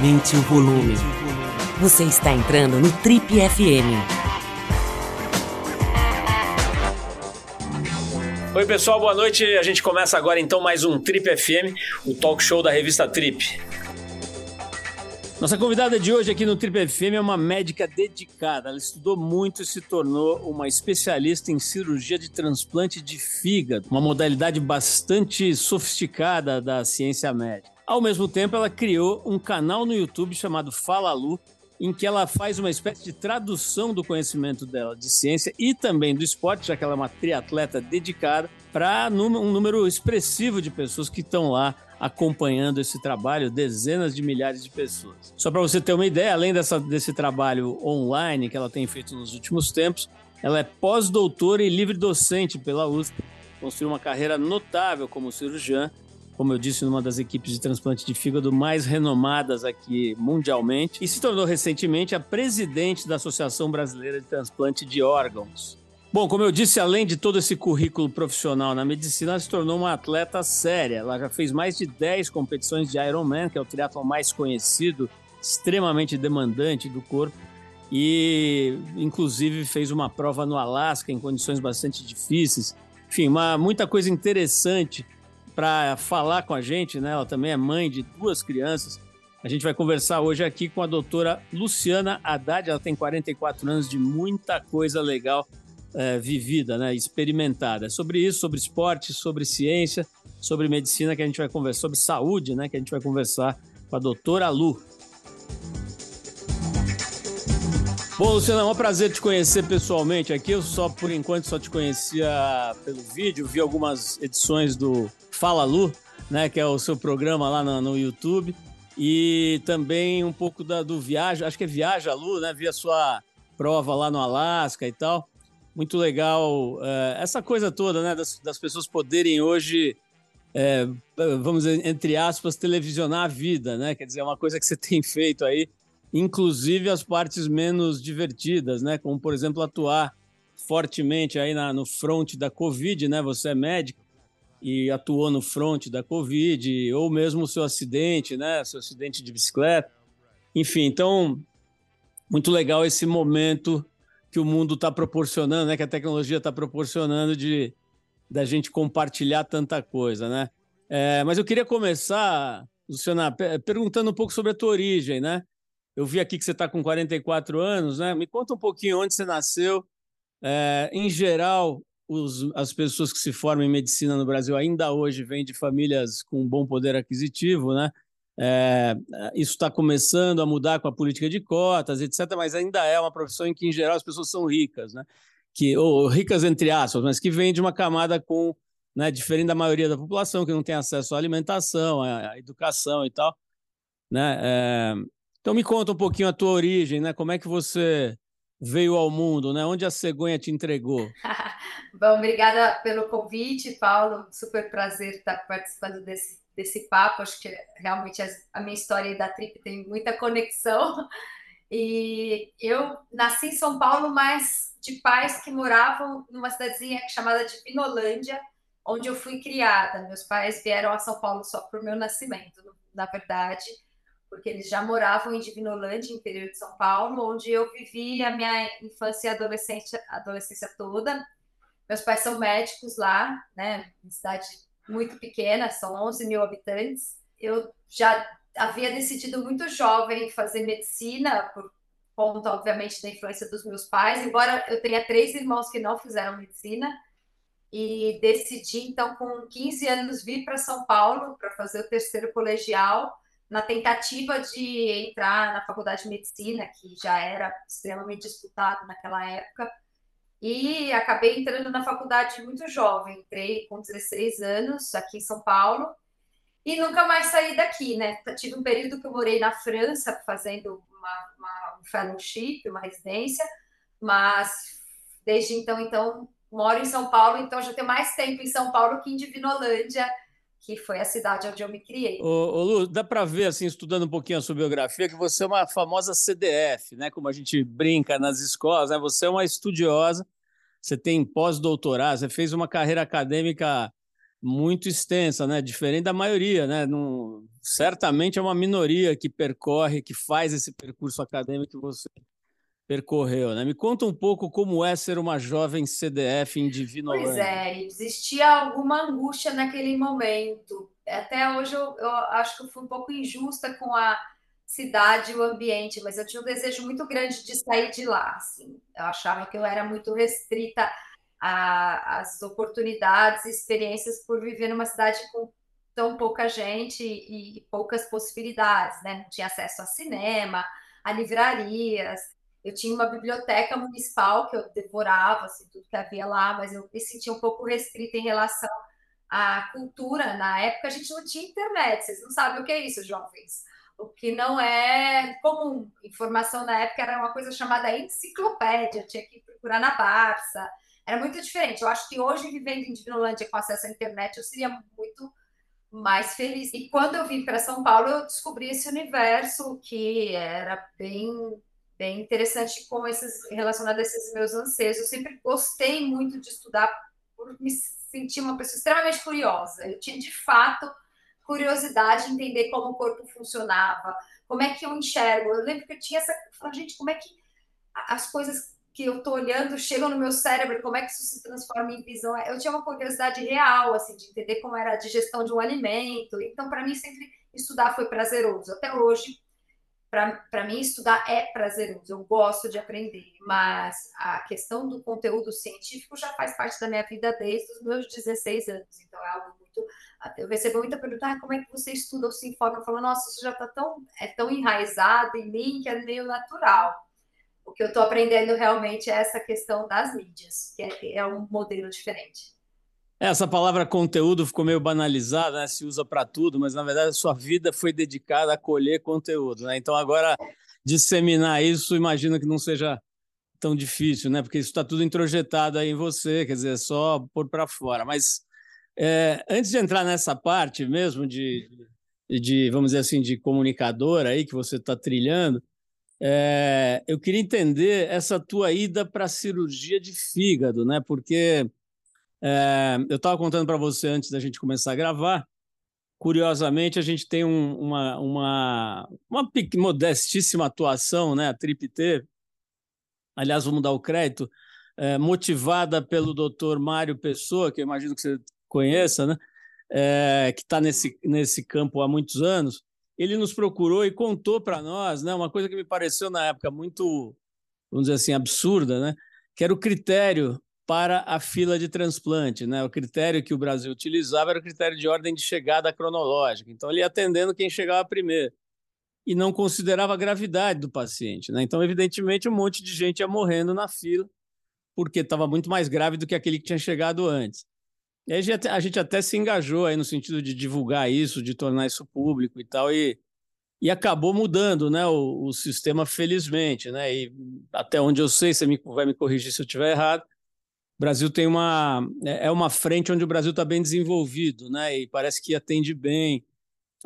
Aumente o volume. Você está entrando no Trip FM. Oi, pessoal, boa noite. A gente começa agora então mais um Trip FM, o talk show da revista Trip. Nossa convidada de hoje aqui no Trip FM é uma médica dedicada. Ela estudou muito e se tornou uma especialista em cirurgia de transplante de fígado, uma modalidade bastante sofisticada da ciência médica. Ao mesmo tempo, ela criou um canal no YouTube chamado Fala Lu, em que ela faz uma espécie de tradução do conhecimento dela de ciência e também do esporte, já que ela é uma triatleta dedicada, para um número expressivo de pessoas que estão lá acompanhando esse trabalho, dezenas de milhares de pessoas. Só para você ter uma ideia, além dessa, desse trabalho online que ela tem feito nos últimos tempos, ela é pós-doutora e livre docente pela USP, construiu uma carreira notável como cirurgiã, como eu disse, numa das equipes de transplante de fígado mais renomadas aqui mundialmente, e se tornou recentemente a presidente da Associação Brasileira de Transplante de Órgãos. Bom, como eu disse, além de todo esse currículo profissional na medicina, ela se tornou uma atleta séria. Ela já fez mais de 10 competições de Ironman, que é o triatlon mais conhecido, extremamente demandante do corpo, e inclusive fez uma prova no Alasca em condições bastante difíceis. Enfim, uma, muita coisa interessante para falar com a gente, né? Ela também é mãe de duas crianças. A gente vai conversar hoje aqui com a doutora Luciana Haddad. Ela tem 44 anos de muita coisa legal é, vivida, né, experimentada. É sobre isso, sobre esporte, sobre ciência, sobre medicina que a gente vai conversar, sobre saúde, né, que a gente vai conversar com a doutora Lu. Bom, Luciana, é um prazer te conhecer pessoalmente aqui. Eu só, por enquanto, só te conhecia pelo vídeo, vi algumas edições do Fala Lu, né, que é o seu programa lá no, no YouTube, e também um pouco da, do Viaja, acho que é Viaja Lu, né, vi a sua prova lá no Alasca e tal muito legal uh, essa coisa toda, né? Das, das pessoas poderem hoje, é, vamos dizer, entre aspas, televisionar a vida, né? Quer dizer, é uma coisa que você tem feito aí, inclusive as partes menos divertidas, né? Como, por exemplo, atuar fortemente aí na, no front da Covid, né? Você é médico e atuou no front da Covid, ou mesmo o seu acidente, né? Seu acidente de bicicleta. Enfim, então, muito legal esse momento que o mundo está proporcionando, né? Que a tecnologia está proporcionando de da gente compartilhar tanta coisa, né? É, mas eu queria começar, Luciana, perguntando um pouco sobre a tua origem, né? Eu vi aqui que você está com 44 anos, né? Me conta um pouquinho onde você nasceu. É, em geral, os, as pessoas que se formam em medicina no Brasil ainda hoje vêm de famílias com bom poder aquisitivo, né? É, isso está começando a mudar com a política de cotas, etc., mas ainda é uma profissão em que, em geral, as pessoas são ricas, né? que, ou ricas entre aspas, mas que vem de uma camada com, né, diferente da maioria da população, que não tem acesso à alimentação, à, educação e tal. Né? É, então me conta um pouquinho a tua origem, né? como é que você veio ao mundo, né? onde a cegonha te entregou? Bom, obrigada pelo convite, Paulo, super prazer estar participando desse desse papo. Acho que realmente a minha história da Trip tem muita conexão. E eu nasci em São Paulo, mas de pais que moravam numa cidadezinha chamada de Pinolândia, onde eu fui criada. Meus pais vieram a São Paulo só por meu nascimento, na verdade, porque eles já moravam em Divinolândia, interior de São Paulo, onde eu vivi a minha infância e adolescência, adolescência toda. Meus pais são médicos lá, né, em cidade muito pequena, são 11 mil habitantes. Eu já havia decidido muito jovem fazer medicina, por conta, obviamente, da influência dos meus pais, embora eu tenha três irmãos que não fizeram medicina. E decidi, então, com 15 anos, vir para São Paulo para fazer o terceiro colegial, na tentativa de entrar na faculdade de medicina, que já era extremamente disputado naquela época. E acabei entrando na faculdade muito jovem, entrei com 16 anos aqui em São Paulo e nunca mais saí daqui, né? Tive um período que eu morei na França fazendo uma, uma um fellowship, uma residência, mas desde então, então moro em São Paulo, então já tenho mais tempo em São Paulo que em Divinolândia, que foi a cidade onde eu me criei. Ô, ô Lu, dá para ver, assim, estudando um pouquinho a sua biografia, que você é uma famosa CDF, né? Como a gente brinca nas escolas, né? Você é uma estudiosa, você tem pós-doutorado, você fez uma carreira acadêmica muito extensa, né? Diferente da maioria, né? Não, certamente é uma minoria que percorre, que faz esse percurso acadêmico que você percorreu, né? Me conta um pouco como é ser uma jovem CDF em Divinolândia. Pois é, existia alguma angústia naquele momento. Até hoje eu, eu acho que eu fui um pouco injusta com a cidade e o ambiente, mas eu tinha um desejo muito grande de sair de lá. Assim. Eu achava que eu era muito restrita às oportunidades e experiências por viver numa cidade com tão pouca gente e poucas possibilidades, né? Não tinha acesso a cinema, a livrarias. Eu tinha uma biblioteca municipal que eu devorava assim, tudo que havia lá, mas eu me sentia um pouco restrita em relação à cultura. Na época a gente não tinha internet, vocês não sabem o que é isso, jovens o que não é comum. Informação na época era uma coisa chamada enciclopédia, tinha que procurar na Barça. Era muito diferente. Eu acho que hoje, vivendo em Divinolândia com acesso à internet, eu seria muito mais feliz. E quando eu vim para São Paulo, eu descobri esse universo que era bem, bem interessante com esses relacionado a esses meus anseios. Eu sempre gostei muito de estudar por me sentir uma pessoa extremamente curiosa. Eu tinha de fato curiosidade de entender como o corpo funcionava, como é que eu enxergo. Eu lembro que eu tinha essa. Gente, como é que as coisas que eu estou olhando chegam no meu cérebro, como é que isso se transforma em visão? Eu tinha uma curiosidade real, assim, de entender como era a digestão de um alimento. Então, para mim, sempre estudar foi prazeroso. Até hoje, para mim, estudar é prazeroso. Eu gosto de aprender, mas a questão do conteúdo científico já faz parte da minha vida desde os meus 16 anos. Então, é algo muito eu recebo muita pergunta, ah, como é que você estuda ou se informa? Eu falo, nossa, isso já está tão, é tão enraizado em mim que é meio natural. O que eu estou aprendendo realmente é essa questão das mídias, que é, é um modelo diferente. Essa palavra conteúdo ficou meio banalizada, né? se usa para tudo, mas na verdade a sua vida foi dedicada a colher conteúdo. Né? Então agora disseminar isso, imagino que não seja tão difícil, né? porque isso está tudo introjetado aí em você, quer dizer, é só pôr para fora. Mas é, antes de entrar nessa parte mesmo de, de, vamos dizer assim, de comunicador aí que você está trilhando, é, eu queria entender essa tua ida para a cirurgia de fígado, né? Porque é, eu estava contando para você antes da gente começar a gravar. Curiosamente, a gente tem um, uma, uma, uma modestíssima atuação, né? A TRIP-T. Aliás, vamos dar o crédito, é, motivada pelo doutor Mário Pessoa, que eu imagino que você conheça, né? É, que está nesse, nesse campo há muitos anos, ele nos procurou e contou para nós né, uma coisa que me pareceu na época muito, vamos dizer assim, absurda, né? que era o critério para a fila de transplante. Né? O critério que o Brasil utilizava era o critério de ordem de chegada cronológica. Então, ele ia atendendo quem chegava primeiro e não considerava a gravidade do paciente. Né? Então, evidentemente, um monte de gente ia morrendo na fila porque estava muito mais grave do que aquele que tinha chegado antes. E aí a gente até se engajou aí no sentido de divulgar isso, de tornar isso público e tal, e, e acabou mudando né, o, o sistema, felizmente. Né? E até onde eu sei, você me, vai me corrigir se eu estiver errado, o Brasil tem uma. É, é uma frente onde o Brasil está bem desenvolvido, né? E parece que atende bem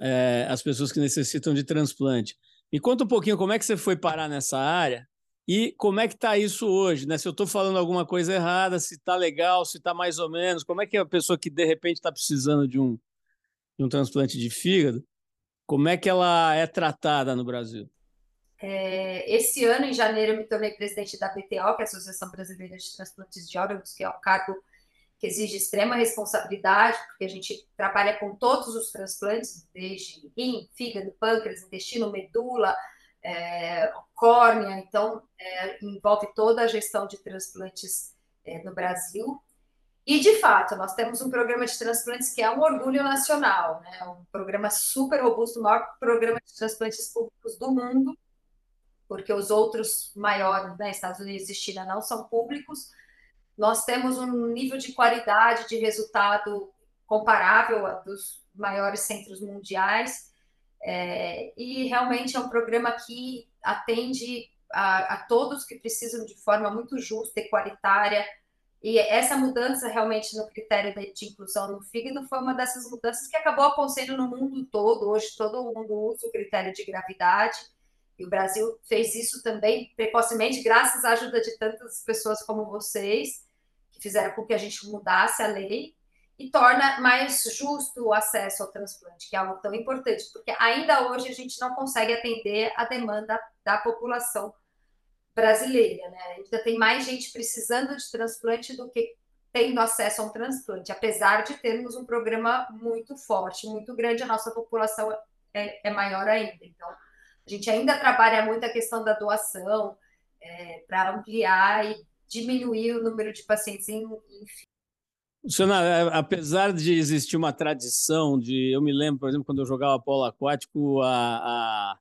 é, as pessoas que necessitam de transplante. Me conta um pouquinho como é que você foi parar nessa área e como é que está isso hoje? Né? Se eu estou falando alguma coisa errada, se está legal, se está mais ou menos, como é que é a pessoa que de repente está precisando de um, de um transplante de fígado, como é que ela é tratada no Brasil? É, esse ano, em janeiro, eu me tornei presidente da BTO, que é a Associação Brasileira de Transplantes de Órgãos, que é um cargo que exige extrema responsabilidade, porque a gente trabalha com todos os transplantes, desde rim, fígado, pâncreas, intestino, medula, é, córnea, então é, envolve toda a gestão de transplantes é, no Brasil. E, de fato, nós temos um programa de transplantes que é um orgulho nacional, né? um programa super robusto, o maior programa de transplantes públicos do mundo, porque os outros maiores, né, Estados Unidos e China, não são públicos. Nós temos um nível de qualidade de resultado comparável a dos maiores centros mundiais é, e realmente é um programa que atende a, a, todos que precisam de forma muito justa e qualitária. E essa mudança realmente no critério de inclusão no fígado foi uma dessas mudanças que acabou acontecendo no mundo todo. Hoje todo mundo usa o critério de gravidade. E o Brasil fez isso também precocemente, graças à ajuda de tantas pessoas como vocês, que fizeram com que a gente mudasse a lei. e torna mais justo o acesso ao transplante, que é algo tão importante, porque ainda hoje a gente não consegue atender a demanda da população brasileira, né? Ainda tem mais gente precisando de transplante do que tendo acesso a um transplante, apesar de termos um programa muito forte, muito grande, a nossa população é, é maior ainda. Então, a gente ainda trabalha muito a questão da doação é, para ampliar e diminuir o número de pacientes, enfim. Luciana, é, apesar de existir uma tradição de. Eu me lembro, por exemplo, quando eu jogava polo aquático, a,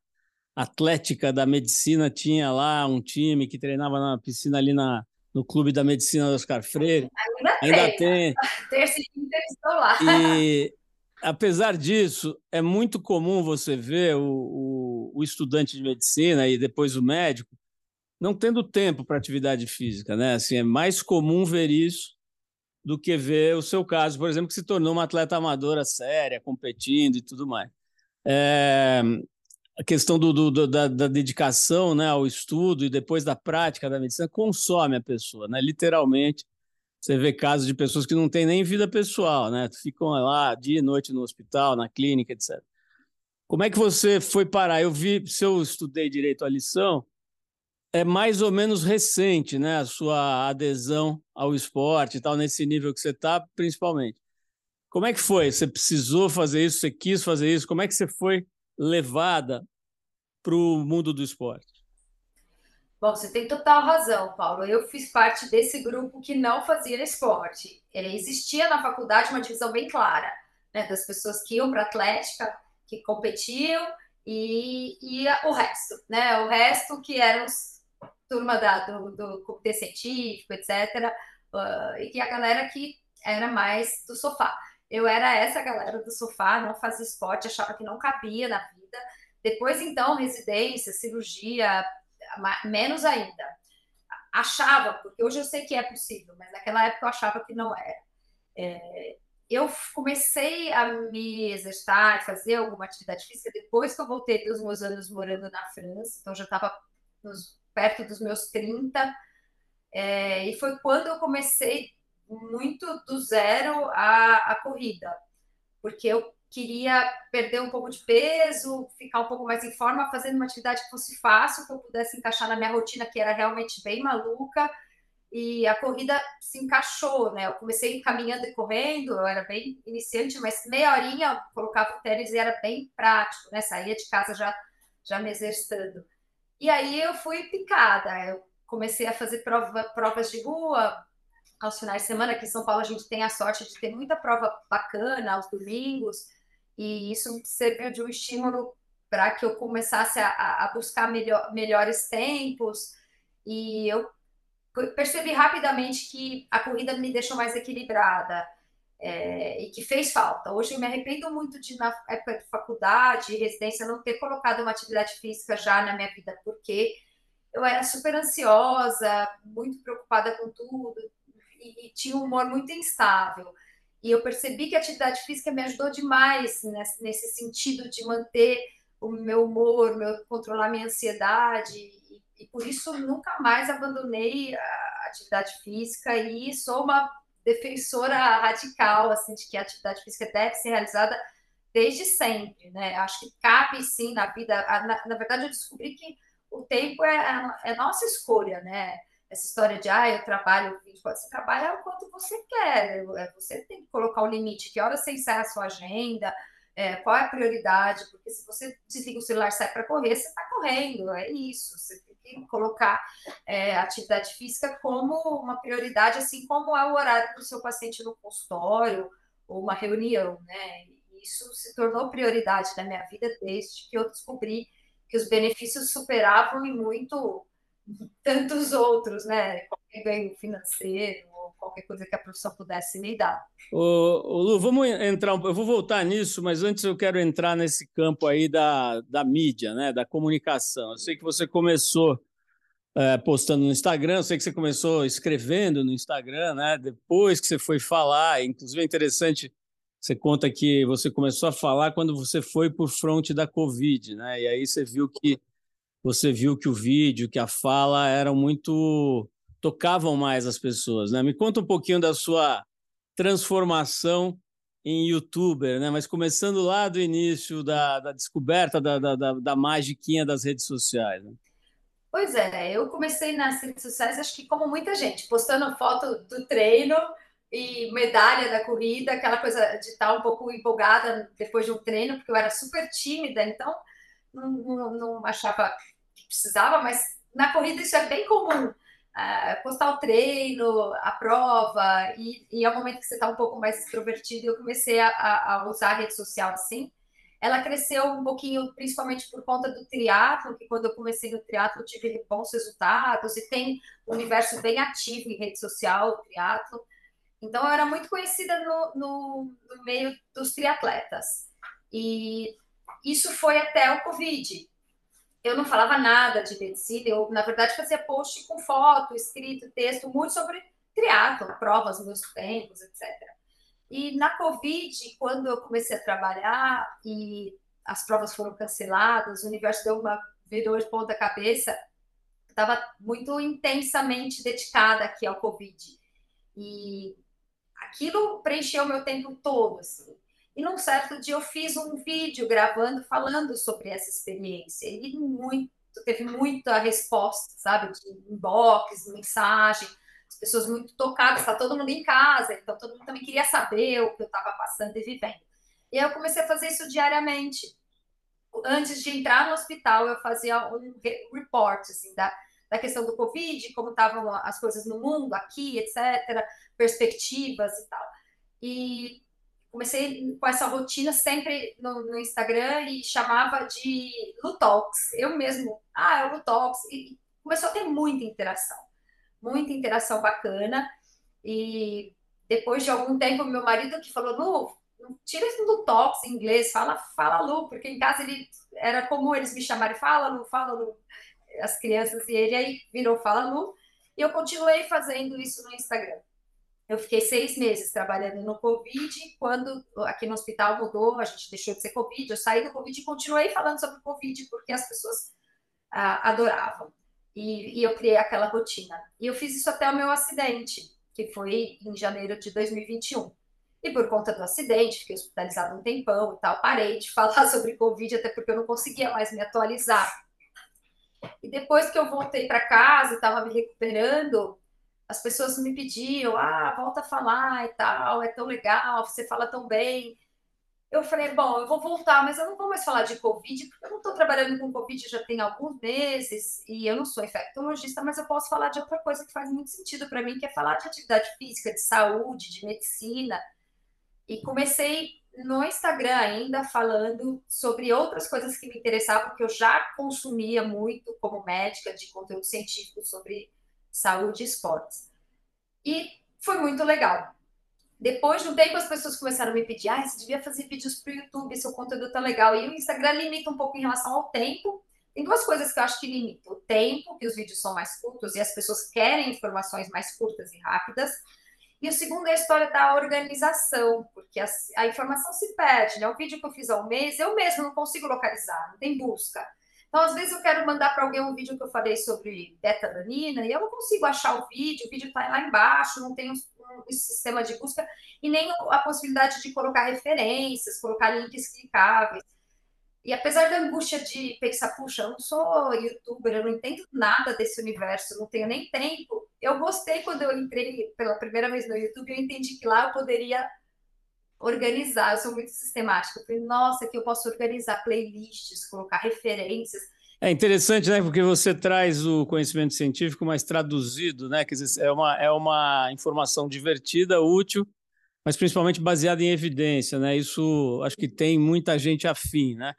a Atlética da Medicina tinha lá um time que treinava na piscina ali na, no Clube da Medicina do Oscar Freire. Ainda, Ainda tem. Terça estou lá. E, apesar disso, é muito comum você ver o, o, o, estudante de medicina e depois o médico não tendo tempo para atividade física, né? Assim, é mais comum ver isso do que ver o seu caso, por exemplo, que se tornou uma atleta amadora séria, competindo e tudo mais. É, a questão do, do, da, da, dedicação né, ao estudo e depois da prática da medicina consome a pessoa, né? literalmente. Você vê casos de pessoas que não têm nem vida pessoal, né? Ficam lá dia e noite no hospital, na clínica, etc. Como é que você foi parar? Eu vi, se eu estudei direito a lição, é mais ou menos recente, né? A sua adesão ao esporte e tal, nesse nível que você está, principalmente. Como é que foi? Você precisou fazer isso? Você quis fazer isso? Como é que você foi levada para o mundo do esporte? Bom, você tem total razão, Paulo. Eu fiz parte desse grupo que não fazia esporte. Existia na faculdade uma divisão bem clara, né, das pessoas que iam para atlética, que competiam, e, e o resto, né? O resto que eram turma da, do, do comitê científico, etc. Uh, e que a galera que era mais do sofá. Eu era essa galera do sofá, não fazia esporte, achava que não cabia na vida. Depois, então, residência, cirurgia, menos ainda. Achava, porque hoje eu sei que é possível, mas naquela época eu achava que não era. É, eu comecei a me exercitar, fazer alguma atividade física depois que eu voltei dos meus anos morando na França, então já estava perto dos meus 30, é, e foi quando eu comecei muito do zero a, a corrida, porque eu queria perder um pouco de peso, ficar um pouco mais em forma, fazendo uma atividade que fosse fácil, que eu pudesse encaixar na minha rotina, que era realmente bem maluca. E a corrida se encaixou, né? Eu comecei caminhando e correndo, eu era bem iniciante, mas meia horinha eu colocava o tênis e era bem prático, né? Saía de casa já, já me exercitando. E aí eu fui picada, eu comecei a fazer prova, provas de rua, aos finais de semana. Aqui em São Paulo a gente tem a sorte de ter muita prova bacana aos domingos, e isso serviu de um estímulo para que eu começasse a, a buscar melhor, melhores tempos. E eu percebi rapidamente que a corrida me deixou mais equilibrada é, e que fez falta. Hoje eu me arrependo muito de, na época de faculdade, residência, não ter colocado uma atividade física já na minha vida, porque eu era super ansiosa, muito preocupada com tudo, e, e tinha um humor muito instável. E eu percebi que a atividade física me ajudou demais nesse, nesse sentido de manter o meu humor, meu, controlar minha ansiedade. E, por isso nunca mais abandonei a atividade física e sou uma defensora radical assim de que a atividade física deve ser realizada desde sempre, né? Acho que cabe sim na vida. Na, na verdade, eu descobri que o tempo é, é nossa escolha, né? essa história de ah, eu trabalho 24, você trabalha o quanto você quer, é, você tem que colocar o limite, que hora você encerra a sua agenda, é, qual é a prioridade, porque se você desliga o celular e sai para correr, você está correndo, é isso, você que colocar é, atividade física como uma prioridade, assim como é o horário para o seu paciente no consultório ou uma reunião, né? Isso se tornou prioridade na minha vida desde que eu descobri que os benefícios superavam e muito tantos outros, né? Qualquer ganho financeiro qualquer coisa que a profissão pudesse me dar. Ô, ô, Lu, vamos entrar, eu vou voltar nisso, mas antes eu quero entrar nesse campo aí da, da mídia, né? Da comunicação. Eu sei que você começou é, postando no Instagram, eu sei que você começou escrevendo no Instagram, né? Depois que você foi falar, inclusive é interessante, você conta que você começou a falar quando você foi por fronte da Covid, né? E aí você viu que você viu que o vídeo, que a fala eram muito tocavam mais as pessoas, né? Me conta um pouquinho da sua transformação em youtuber, né? Mas começando lá do início da, da descoberta da, da, da, magiquinha das redes sociais. Né? Pois é, eu comecei nas redes sociais, acho que como muita gente, postando foto do treino e medalha da corrida, aquela coisa de estar um pouco empolgada depois de um treino, porque eu era super tímida, então não, não, não achava que precisava, mas na corrida isso é bem comum uh, postar o treino, a prova, e, e é o momento que você está um pouco mais extrovertido, eu comecei a, a, usar a rede social assim. Ela cresceu um pouquinho, principalmente por conta do triatlo, que quando eu comecei no triatlo tive bons resultados, e tem um universo bem ativo em rede social, triatlo. Então, eu era muito conhecida no, no, no meio dos triatletas. E isso foi até o Covid eu não falava nada de medicina, eu, na verdade, fazia post com foto, escrito, texto, muito sobre triatlo, provas, meus tempos, etc. E na Covid, quando eu comecei a trabalhar e as provas foram canceladas, o universo deu uma virou de ponta cabeça, estava muito intensamente dedicada aqui ao Covid. E aquilo preencheu meu tempo todo, assim. E num certo dia eu fiz um vídeo gravando, falando sobre essa experiência. E muito, teve muita resposta, sabe? De inbox, mensagem, as pessoas muito tocadas, está todo mundo em casa, então todo mundo também queria saber o que eu estava passando e vivendo. E eu comecei a fazer isso diariamente. Antes de entrar no hospital, eu fazia um report assim, da, da questão do Covid, como estavam as coisas no mundo, aqui, etc., perspectivas e tal. E comecei com essa rotina sempre no, no, Instagram e chamava de Lutox. Eu mesmo, ah, é o Lutox. E começou a ter muita interação, muita interação bacana. E depois de algum tempo, meu marido que falou, Lu, tira esse Lutox em inglês, fala, fala Lu, porque em casa ele era comum eles me chamarem, fala Lu, fala Lu, as crianças, e ele aí virou fala Lu. E eu continuei fazendo isso no Instagram. Eu fiquei seis meses trabalhando no Covid. Quando aqui no hospital mudou, a gente deixou de ser Covid. Eu saí do Covid e continuei falando sobre Covid, porque as pessoas ah, adoravam. E, e, eu criei aquela rotina. E eu fiz isso até o meu acidente, que foi em janeiro de 2021. E por conta do acidente, fiquei hospitalizada um tempão e tal, parei de falar sobre Covid, até porque eu não conseguia mais me atualizar. E depois que eu voltei para casa estava me recuperando, as pessoas me pediam, ah, volta a falar e tal, é tão legal, você fala tão bem. Eu falei, bom, eu vou voltar, mas eu não vou mais falar de Covid, porque eu não estou trabalhando com Covid já tem alguns meses, e eu não sou infectologista, mas eu posso falar de outra coisa que faz muito sentido para mim, que é falar de atividade física, de saúde, de medicina. E comecei no Instagram ainda falando sobre outras coisas que me interessavam, porque eu já consumia muito como médica de conteúdo científico sobre saúde e esportes. E foi muito legal. Depois de um tempo, as pessoas começaram a me pedir: ah, você devia fazer vídeos para o YouTube, seu conteúdo tá legal. E o Instagram limita um pouco em relação ao tempo. Tem duas coisas que eu acho que limitam: o tempo, que os vídeos são mais curtos e as pessoas querem informações mais curtas e rápidas. E o segundo é a história da organização, porque a, a informação se perde. Né? O vídeo que eu fiz há um mês, eu mesmo não consigo localizar, não tem busca. Então, às vezes, eu quero mandar para alguém um vídeo que eu falei sobre beta-alanina e eu não consigo achar o vídeo, o vídeo está lá embaixo, não tem um, um, sistema de busca e nem a possibilidade de colocar referências, colocar links clicáveis. E apesar da angústia de pensar, puxa, eu não sou youtuber, eu não entendo nada desse universo, não tenho nem tempo, eu gostei quando eu entrei pela primeira vez no YouTube, eu entendi que lá eu poderia organizar, eu sou muito sistemática. Eu falei, nossa, que eu posso organizar playlists, colocar referências. É interessante, né? Porque você traz o conhecimento científico mais traduzido, né? Quer dizer, é uma, é uma informação divertida, útil, mas principalmente baseada em evidência, né? Isso acho que tem muita gente afim, né?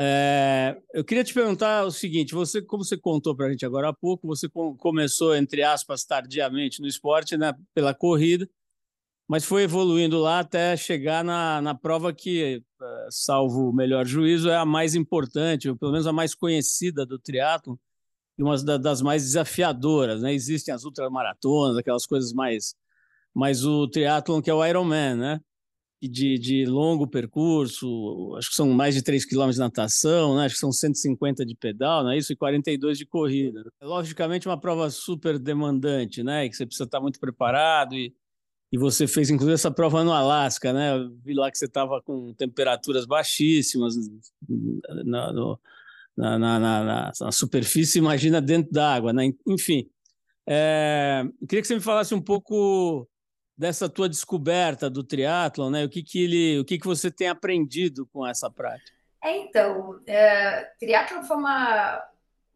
É, eu queria te perguntar o seguinte: você, como você contou para a gente agora há pouco, você começou, entre aspas, tardiamente no esporte, né, pela corrida, mas foi evoluindo lá até chegar na, na prova que, eh, salvo o melhor juízo, é a mais importante, ou pelo menos a mais conhecida do triatlo e uma das mais desafiadoras. Né? Existem as ultramaratonas, aquelas coisas mais. Mas o triatlon, que é o Ironman, né? De, de longo percurso, acho que são mais de 3 km de natação, né? acho que são 150 de pedal, não é isso? E 42 de corrida. Logicamente, uma prova super demandante, né? E que você precisa estar muito preparado e e você fez inclusive essa prova no Alasca, né? Eu vi lá que você estava com temperaturas baixíssimas na, no, na, na, na, na, superfície, imagina dentro da água, né? Enfim, é, queria que você me falasse um pouco dessa tua descoberta do triatlon, né? O que que ele, o que que você tem aprendido com essa prática? É, então, é, triatlon foi uma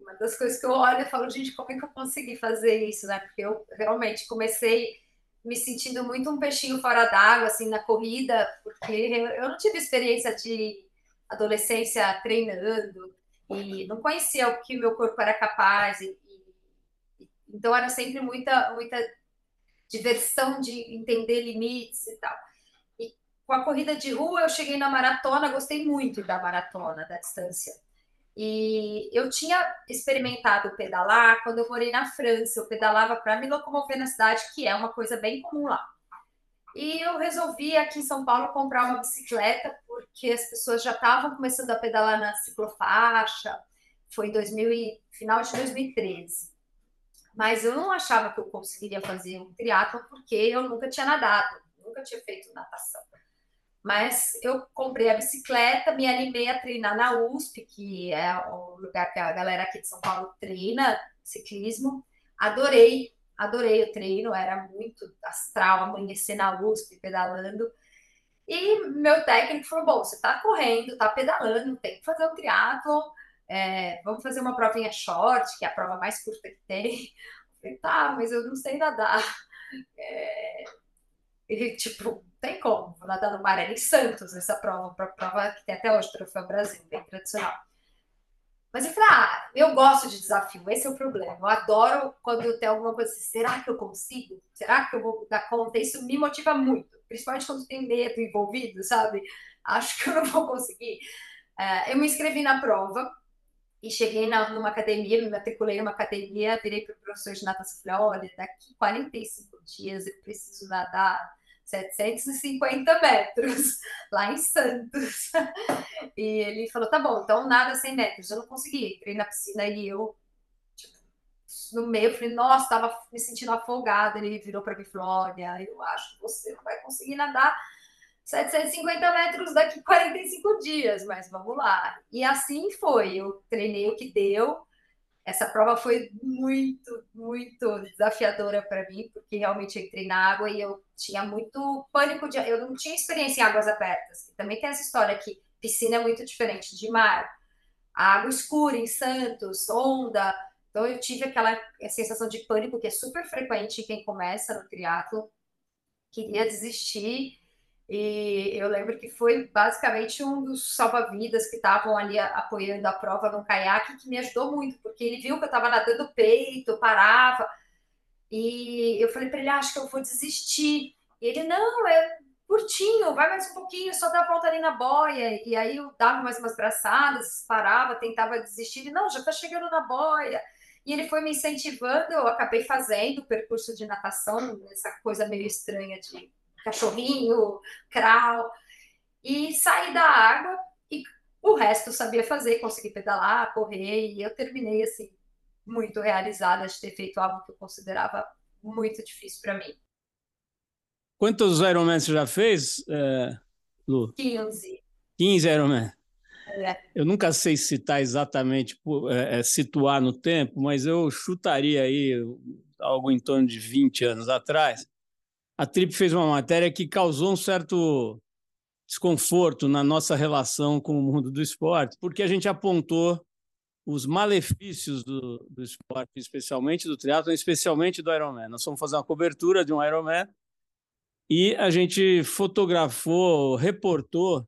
uma das coisas que eu olho e falo, gente, como é que eu consegui fazer isso, né? Porque eu realmente comecei me sentindo muito um peixinho fora d'água, assim, na corrida, porque eu não tive experiência de adolescência treinando e não conhecia o que meu corpo era capaz. E, e, então era sempre muita, muita diversão de entender limites e tal. E com a corrida de rua, eu cheguei na maratona, gostei muito da maratona, da distância. E eu tinha experimentado pedalar quando eu morei na França. Eu pedalava para me locomover na cidade, que é uma coisa bem comum lá. E eu resolvi aqui em São Paulo comprar uma bicicleta, porque as pessoas já estavam começando a pedalar na ciclofaixa. Foi em 2000 e, final de 2013. Mas eu não achava que eu conseguiria fazer um triatlo porque eu nunca tinha nadado, nunca tinha feito natação. Mas eu comprei a bicicleta, me animei a treinar na USP, que é o lugar que a galera aqui de São Paulo treina ciclismo. Adorei, adorei o treino, era muito astral amanhecer na USP pedalando. E meu técnico falou: bom, você está correndo, está pedalando, tem que fazer um triatlo. É, vamos fazer uma provinha short, que é a prova mais curta que tem. Eu falei, tá, mas eu não sei nadar. É, e, tipo, tem como. Vou nadar no Maré em Santos, essa prova, uma prova que tem até hoje, Troféu Brasil, bem tradicional. Mas eu falei, ah, eu gosto de desafio, esse é o problema. Eu adoro quando eu tenho alguma coisa assim, será que eu consigo? Será que eu vou dar conta? Isso me motiva muito, principalmente quando tem medo envolvido, sabe? Acho que eu não vou conseguir. É, eu me inscrevi na prova e cheguei na, numa academia, me matriculei numa academia, virei para o professor de natação e falei, olha, daqui 45 dias eu preciso nadar 750 metros, lá em Santos. E ele falou: tá bom, então nada 100 metros. Eu não consegui. Entrei na piscina e eu, tipo, no meio, falei: nossa, tava me sentindo afogada. Ele virou para mim e falou: olha, eu acho que você não vai conseguir nadar 750 metros daqui 45 dias, mas vamos lá. E assim foi. Eu treinei o que deu essa prova foi muito, muito desafiadora para mim, porque realmente entrei na água e eu tinha muito pânico de. Eu não tinha experiência em águas abertas. Também tem essa história que piscina é muito diferente de mar. A água escura em Santos, onda. Então eu tive aquela sensação de pânico que é super frequente em quem começa no triatlo. Queria desistir e eu lembro que foi basicamente um dos salva-vidas que estavam ali apoiando a prova no caiaque que me ajudou muito, porque ele viu que eu estava nadando peito, parava. E eu falei para ele: ah, acho que eu vou desistir. E ele: não, é curtinho, vai mais um pouquinho, só dá a volta ali na boia. E aí eu dava mais umas braçadas, parava, tentava desistir. Ele: não, já está chegando na boia. E ele foi me incentivando, eu acabei fazendo o percurso de natação, essa coisa meio estranha de cachorrinho, crawl, e saí da água e o resto eu sabia fazer, consegui pedalar, correr, e eu terminei assim, muito realizada de ter feito algo que eu considerava muito difícil para mim. Quantos Ironman você já fez, é, Lu? 15. 15 Ironman. É. Eu nunca sei citar exatamente, é, é, situar no tempo, mas eu chutaria aí algo em torno de 20 anos atrás a Trip fez uma matéria que causou um certo desconforto na nossa relação com o mundo do esporte, porque a gente apontou os malefícios do, do esporte, especialmente do triatlo, especialmente do Ironman. Nós fomos fazer uma cobertura de um Ironman e a gente fotografou, reportou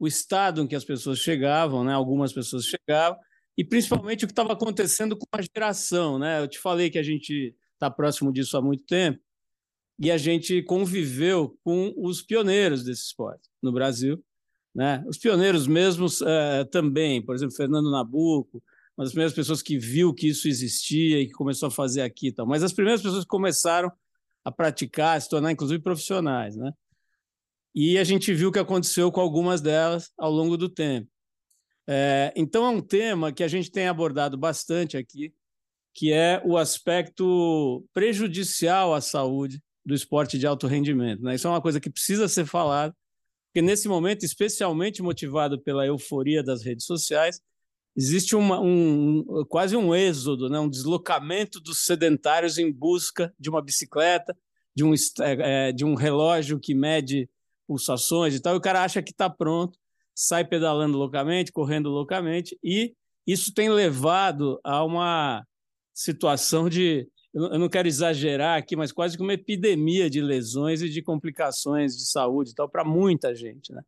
o estado em que as pessoas chegavam, né? Algumas pessoas chegavam e principalmente o que estava acontecendo com a geração, né? Eu te falei que a gente está próximo disso há muito tempo e a gente conviveu com os pioneiros desse esporte no Brasil. Né? Os pioneiros mesmos uh, também, por exemplo, Fernando Nabuco, uma das primeiras pessoas que viu que isso existia e que começou a fazer aqui. Então. Mas as primeiras pessoas que começaram a praticar, a se tornar inclusive profissionais. Né? E a gente viu o que aconteceu com algumas delas ao longo do tempo. É, então é um tema que a gente tem abordado bastante aqui, que é o aspecto prejudicial à saúde do esporte de alto rendimento. Né? Isso é uma coisa que precisa ser falada, porque nesse momento, especialmente motivado pela euforia das redes sociais, existe uma, um, quase um êxodo, né? um deslocamento dos sedentários em busca de uma bicicleta, de um, é, de um relógio que mede pulsações e tal, e o cara acha que está pronto, sai pedalando loucamente, correndo loucamente, e isso tem levado a uma situação de, eu não quero exagerar aqui, mas quase que uma epidemia de lesões e de complicações de saúde e tal para muita gente. Né?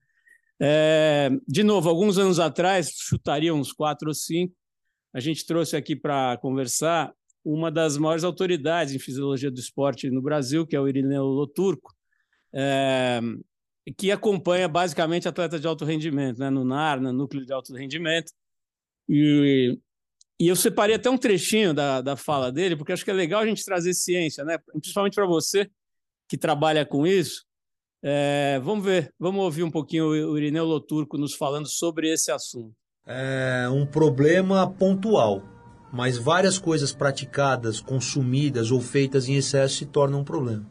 É, de novo, alguns anos atrás, chutaria uns quatro ou cinco, a gente trouxe aqui para conversar uma das maiores autoridades em fisiologia do esporte no Brasil, que é o Irineu Loturco, é, que acompanha basicamente atletas de alto rendimento, né, no NAR, no Núcleo de Alto Rendimento. E, e eu separei até um trechinho da, da fala dele, porque acho que é legal a gente trazer ciência, né? principalmente para você que trabalha com isso. É, vamos ver, vamos ouvir um pouquinho o Irineu Loturco nos falando sobre esse assunto. É um problema pontual, mas várias coisas praticadas, consumidas ou feitas em excesso se tornam um problema.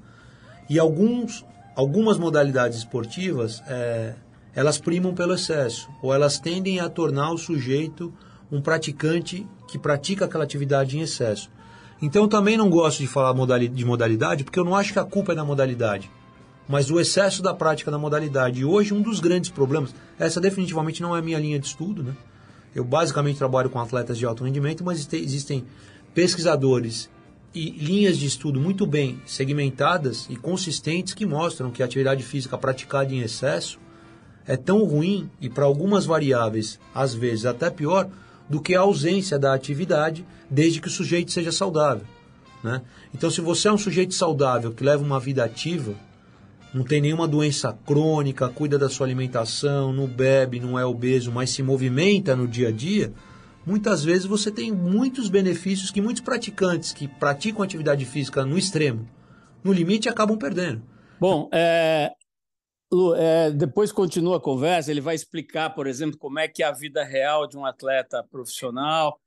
E alguns algumas modalidades esportivas, é, elas primam pelo excesso, ou elas tendem a tornar o sujeito um praticante que pratica aquela atividade em excesso. Então eu também não gosto de falar de modalidade, porque eu não acho que a culpa é da modalidade, mas o excesso da prática da modalidade. E hoje um dos grandes problemas, essa definitivamente não é a minha linha de estudo, né? Eu basicamente trabalho com atletas de alto rendimento, mas existem pesquisadores e linhas de estudo muito bem segmentadas e consistentes que mostram que a atividade física praticada em excesso é tão ruim e para algumas variáveis, às vezes até pior, do que a ausência da atividade, desde que o sujeito seja saudável. Né? Então, se você é um sujeito saudável que leva uma vida ativa, não tem nenhuma doença crônica, cuida da sua alimentação, não bebe, não é obeso, mas se movimenta no dia a dia, muitas vezes você tem muitos benefícios que muitos praticantes que praticam atividade física no extremo, no limite, acabam perdendo. Bom, é, Lu, é, depois continua a conversa, ele vai explicar, por exemplo, como é que é a vida real de um atleta profissional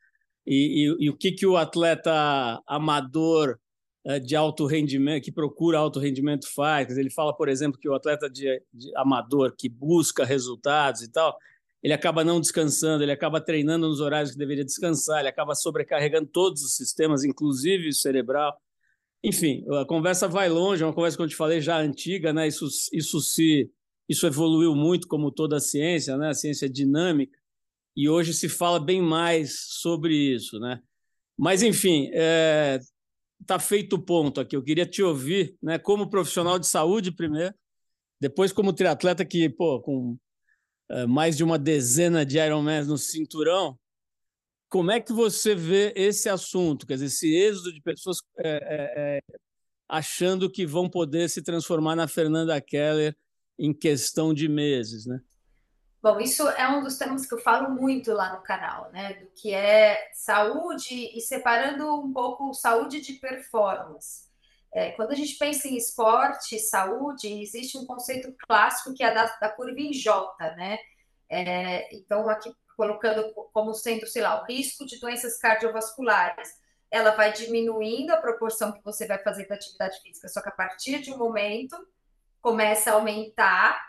e, e, e o que, que o atleta amador é, de alto rendimento, que procura alto rendimento faz. Ele fala, por exemplo, que o atleta de, de amador que busca resultados e tal, ele acaba não descansando, ele acaba treinando nos horários que deveria descansar, ele acaba sobrecarregando todos os sistemas, inclusive o cerebral. Enfim, a conversa vai longe, é uma conversa que eu te falei já antiga, né? Isso, isso se isso evoluiu muito, como toda a ciência, né? A ciência dinâmica, e hoje se fala bem mais sobre isso, né? Mas enfim, é, tá feito o ponto aqui. Eu queria te ouvir, né? Como profissional de saúde primeiro, depois como triatleta que, pô, com é, mais de uma dezena de Ironmans no cinturão. Como é que você vê esse assunto? Quer dizer, esse êxodo de pessoas é, é, é, achando que vão poder se transformar na Fernanda Keller em questão de meses, né? Bom, isso é um dos temas que eu falo muito lá no canal, né? Do que é saúde e separando um pouco saúde de performance. É, quando a gente pensa em esporte, saúde, existe um conceito clássico que é da, da curva em J, né? É, então, aqui colocando como sendo, sei lá, o risco de doenças cardiovasculares. Ela vai diminuindo a proporção que você vai fazer da atividade física, só que a partir de um momento começa a aumentar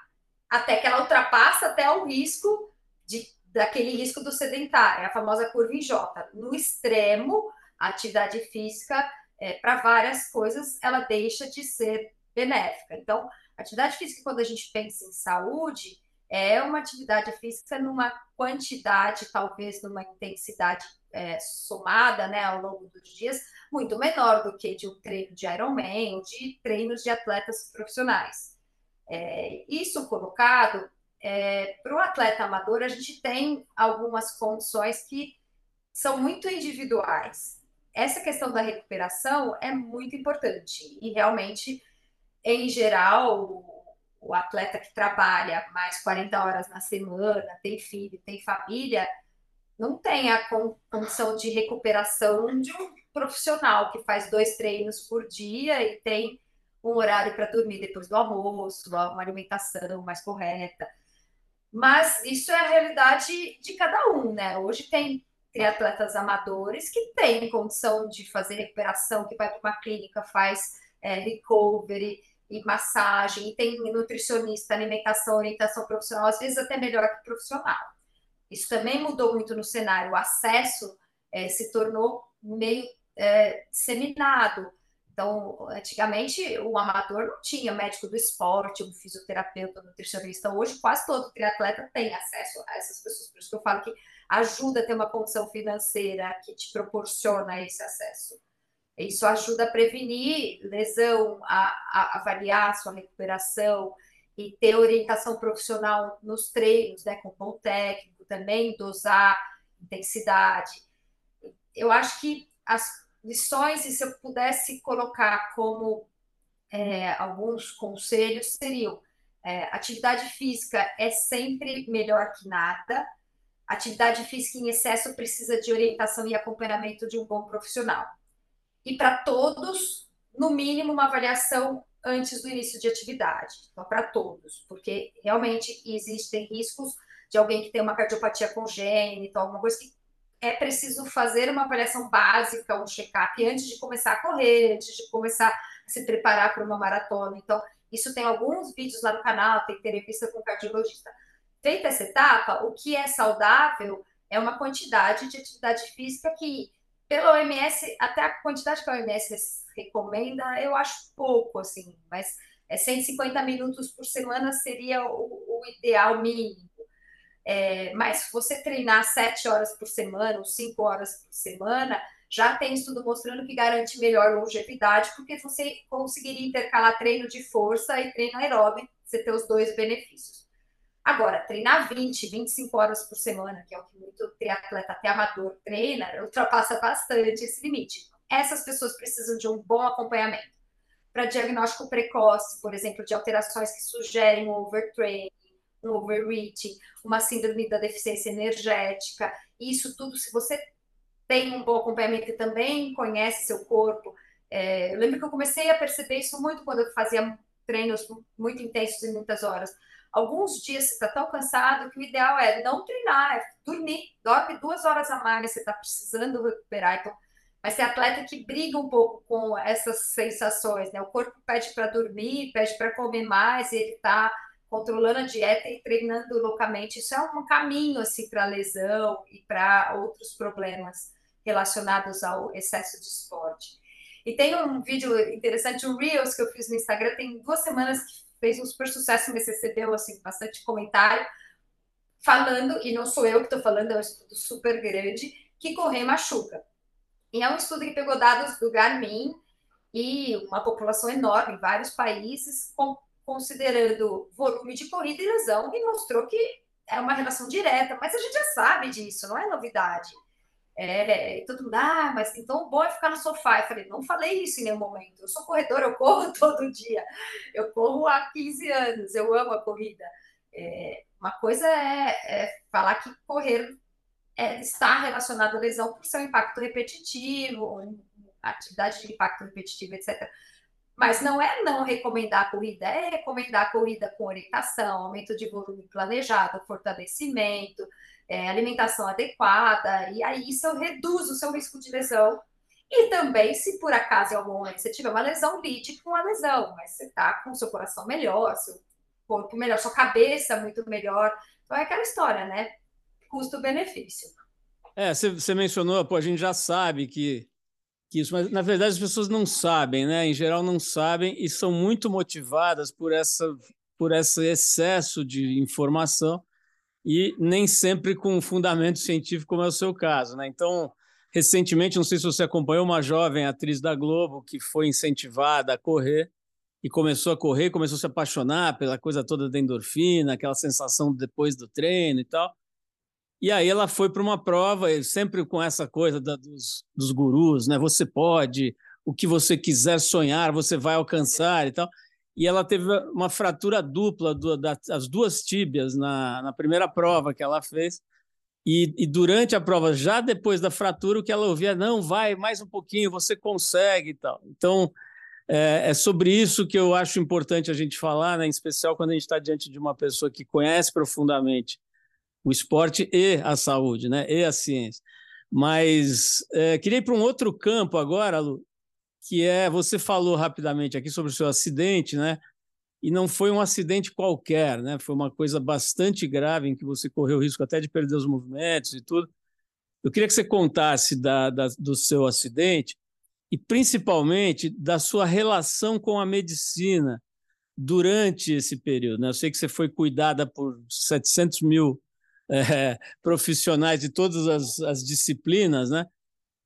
até que ela ultrapassa até o risco de, daquele risco do sedentário, a famosa curva em J. No extremo, a atividade física é, para várias coisas, ela deixa de ser benéfica. Então, atividade física, quando a gente pensa em saúde, é uma atividade física numa quantidade, talvez numa intensidade é, somada né, ao longo dos dias, muito menor do que de um treino de Ironman ou de treinos de atletas profissionais. É, isso colocado, é, para o atleta amador, a gente tem algumas condições que são muito individuais essa questão da recuperação é muito importante e realmente, em geral, o, atleta que trabalha mais 40 horas na semana, tem filho, tem família, não tem a condição de recuperação de um profissional que faz dois treinos por dia e tem um horário para dormir depois do almoço, uma alimentação mais correta. Mas isso é a realidade de cada um, né? Hoje tem atletas amadores que têm condição de fazer recuperação, que vai para uma clínica, faz é, recovery e massagem, e tem nutricionista, alimentação, orientação profissional, às vezes até melhor que profissional. Isso também mudou muito no cenário. O acesso é, se tornou meio é, disseminado. Então, antigamente, o amador não tinha médico do esporte, um fisioterapeuta, um nutricionista. Hoje, quase todo triatleta tem acesso a essas pessoas. Por isso que eu falo que ajuda a ter uma condição financeira que te proporciona esse acesso. Isso ajuda a prevenir lesão, a, a avaliar a sua recuperação e ter orientação profissional nos treinos, né, com bom técnico também, dosar intensidade. Eu acho que as lições, e se eu pudesse colocar como é, alguns conselhos, seriam: é, atividade física é sempre melhor que nada. Atividade física em excesso precisa de orientação e acompanhamento de um bom profissional. E para todos, no mínimo, uma avaliação antes do início de atividade. Então, para todos, porque realmente existem riscos de alguém que tem uma cardiopatia congênita, alguma coisa que é preciso fazer uma avaliação básica, um check-up antes de começar a correr, antes de começar a se preparar para uma maratona. Então, isso tem alguns vídeos lá no canal, tem entrevista com o cardiologista. Feita essa etapa, o que é saudável é uma quantidade de atividade física que, pela OMS, até a quantidade que a OMS recomenda, eu acho pouco, assim, mas é 150 minutos por semana seria o, o ideal mínimo. É, mas se você treinar sete horas por semana ou cinco horas por semana, já tem estudo mostrando que garante melhor longevidade, porque você conseguiria intercalar treino de força e treino aeróbico, você ter os dois benefícios. Agora, treinar 20, 25 horas por semana, que é o que muito triatleta até amador treina, ultrapassa bastante esse limite. Essas pessoas precisam de um bom acompanhamento. Para diagnóstico precoce, por exemplo, de alterações que sugerem um overtraining, um overreaching, uma síndrome da deficiência energética, isso tudo, se você tem um bom acompanhamento e também conhece seu corpo. É, eu lembro que eu comecei a perceber isso muito quando eu fazia treinos muito intensos e muitas horas. Alguns dias você está tão cansado que o ideal é não treinar, é dormir, dorme duas horas a mais, você está precisando recuperar. Então, mas tem atleta que briga um pouco com essas sensações, né? O corpo pede para dormir, pede para comer mais, e ele está controlando a dieta e treinando loucamente. Isso é um caminho assim para lesão e para outros problemas relacionados ao excesso de esporte. E tem um vídeo interessante, um Reels que eu fiz no Instagram, tem duas semanas que fez um super sucesso, me recebeu assim, bastante comentário, falando, e não sou eu que estou falando, é um estudo super grande, que correr machuca. E é um estudo que pegou dados do Garmin e uma população enorme vários países, com considerando volume de corrida e lesão, e mostrou que é uma relação direta, mas a gente já sabe disso, não é novidade. É, todo mundo, ah, mas então o bom é ficar no sofá. Eu falei, não falei isso em nenhum momento. Eu sou corredor, eu corro todo dia. Eu corro há 15 anos, eu amo a corrida. É, uma coisa é, é, falar que correr é, está relacionado à lesão por seu impacto repetitivo, atividade de impacto repetitivo, etc. Mas não é não recomendar a corrida, é recomendar a corrida com orientação, aumento de volume planejado, fortalecimento, é, alimentação adequada, e aí isso reduz o seu risco de lesão. E também, se por acaso em algum momento você tiver uma lesão, lide com a lesão, mas você está com o seu coração melhor, seu corpo melhor, sua cabeça muito melhor. Então é aquela história, né? Custo-benefício. É, você mencionou, pô, a gente já sabe que que isso, mas na verdade as pessoas não sabem, né? Em geral não sabem e são muito motivadas por essa por esse excesso de informação e nem sempre com fundamento científico, como é o seu caso, né? Então, recentemente, não sei se você acompanhou uma jovem atriz da Globo que foi incentivada a correr e começou a correr, começou a se apaixonar pela coisa toda da endorfina, aquela sensação depois do treino e tal. E aí ela foi para uma prova, sempre com essa coisa da, dos, dos gurus, né? Você pode, o que você quiser sonhar, você vai alcançar e tal. E ela teve uma fratura dupla do, das duas tíbias na, na primeira prova que ela fez. E, e, durante a prova, já depois da fratura, o que ela ouvia, não, vai mais um pouquinho, você consegue e tal. Então, é, é sobre isso que eu acho importante a gente falar, né? em especial quando a gente está diante de uma pessoa que conhece profundamente o esporte e a saúde, né? E a ciência. Mas é, queria ir para um outro campo agora, Lu, que é você falou rapidamente aqui sobre o seu acidente, né? E não foi um acidente qualquer, né? Foi uma coisa bastante grave em que você correu o risco até de perder os movimentos e tudo. Eu queria que você contasse da, da, do seu acidente e principalmente da sua relação com a medicina durante esse período. Né? Eu sei que você foi cuidada por 700 mil é, profissionais de todas as, as, disciplinas, né?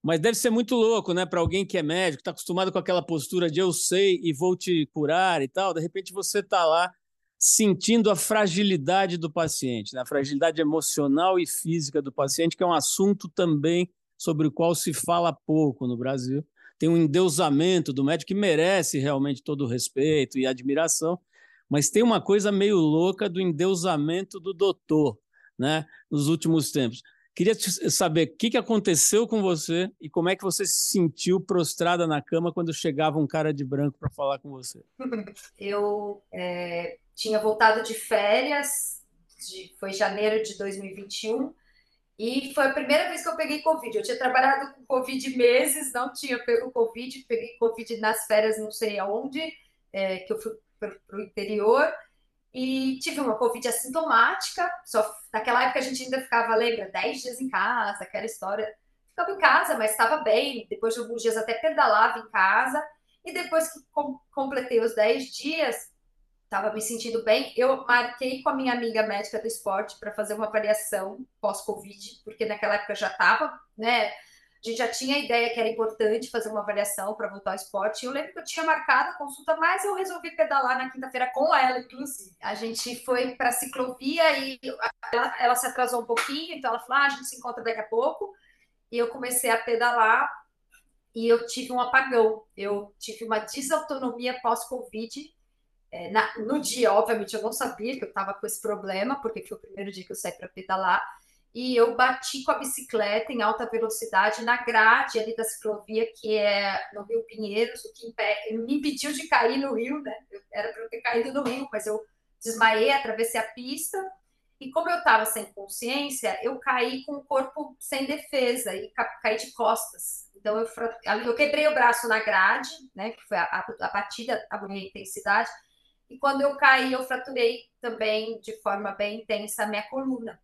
Mas deve ser muito louco, né? Para alguém que é médico, está acostumado com aquela postura de eu sei e vou te curar e tal. De repente você está lá sentindo a fragilidade do paciente, né? a fragilidade emocional e física do paciente, que é um assunto também sobre o qual se fala pouco no Brasil tem um endeusamento do médico que merece realmente todo o respeito e admiração, mas tem uma coisa meio louca do endeusamento do doutor, né, nos últimos tempos. Queria saber o que aconteceu com você e como é que você se sentiu prostrada na cama quando chegava um cara de branco para falar com você. Eu é, tinha voltado de férias, de, foi janeiro de 2021, e foi a primeira vez que eu peguei Covid. Eu tinha trabalhado com Covid meses, não tinha pego Covid, peguei Covid nas férias, não sei aonde, é, que eu fui para o interior, e tive uma Covid assintomática. Só naquela época a gente ainda ficava, lembra, 10 dias em casa, aquela história. Ficava em casa, mas estava bem. Depois de alguns dias até pedalava em casa. E depois que com completei os 10 dias, estava me sentindo bem. Eu marquei com a minha amiga médica do esporte para fazer uma avaliação pós-Covid, porque naquela época já estava, né? Gente já tinha a ideia que era importante fazer uma avaliação para voltar ao esporte. Eu lembro que eu tinha marcado a consulta, mas eu resolvi pedalar na quinta-feira com ela, inclusive. A gente foi para a ciclovia e ela, ela, se atrasou um pouquinho, então ela falou: ah, a gente se encontra daqui a pouco. E eu comecei a pedalar e eu tive um apagão. Eu tive uma desautonomia pós-Covid é, no dia, obviamente, eu não sabia que eu estava com esse problema, porque foi o primeiro dia que eu saí para pedalar, e eu bati com a bicicleta em alta velocidade na grade ali da ciclovia, que é no Rio Pinheiros, o que me impediu de cair no rio, né? Era para eu ter caído no rio, mas eu desmaiei, atravessei a pista, e como eu estava sem consciência, eu caí com o corpo sem defesa e ca caí de costas. Então eu, eu quebrei o braço na grade, né? Que foi a, a, a batida, a minha intensidade e quando eu caí, eu fraturei também de forma bem intensa a minha coluna.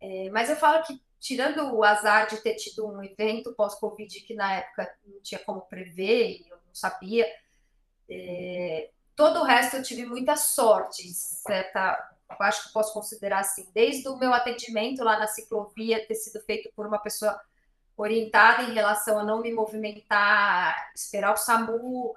É, mas eu falo que, tirando o azar de ter tido um evento pós-Covid que na época não tinha como prever e eu não sabia, é, todo o resto eu tive muita sorte, certa. Eu acho que posso considerar assim, desde o meu atendimento lá na ciclovia ter sido feito por uma pessoa orientada em relação a não me movimentar, esperar o SAMU,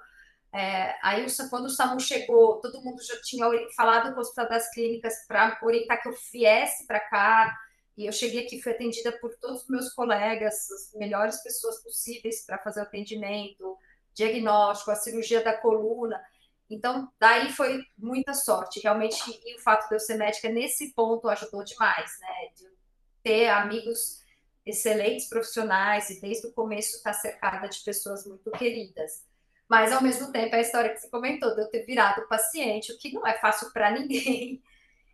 é, aí, quando o SAMU chegou, todo mundo já tinha falado com o Hospital das Clínicas para orientar que eu viesse para cá. E eu cheguei aqui, fui atendida por todos os meus colegas, as melhores pessoas possíveis para fazer o atendimento, diagnóstico, a cirurgia da coluna. Então, daí foi muita sorte. Realmente, e o fato de eu ser médica nesse ponto ajudou demais, né? De ter amigos excelentes profissionais e desde o começo estar tá cercada de pessoas muito queridas. Mas, ao mesmo tempo, é a história que você comentou, de eu ter virado paciente, o que não é fácil para ninguém.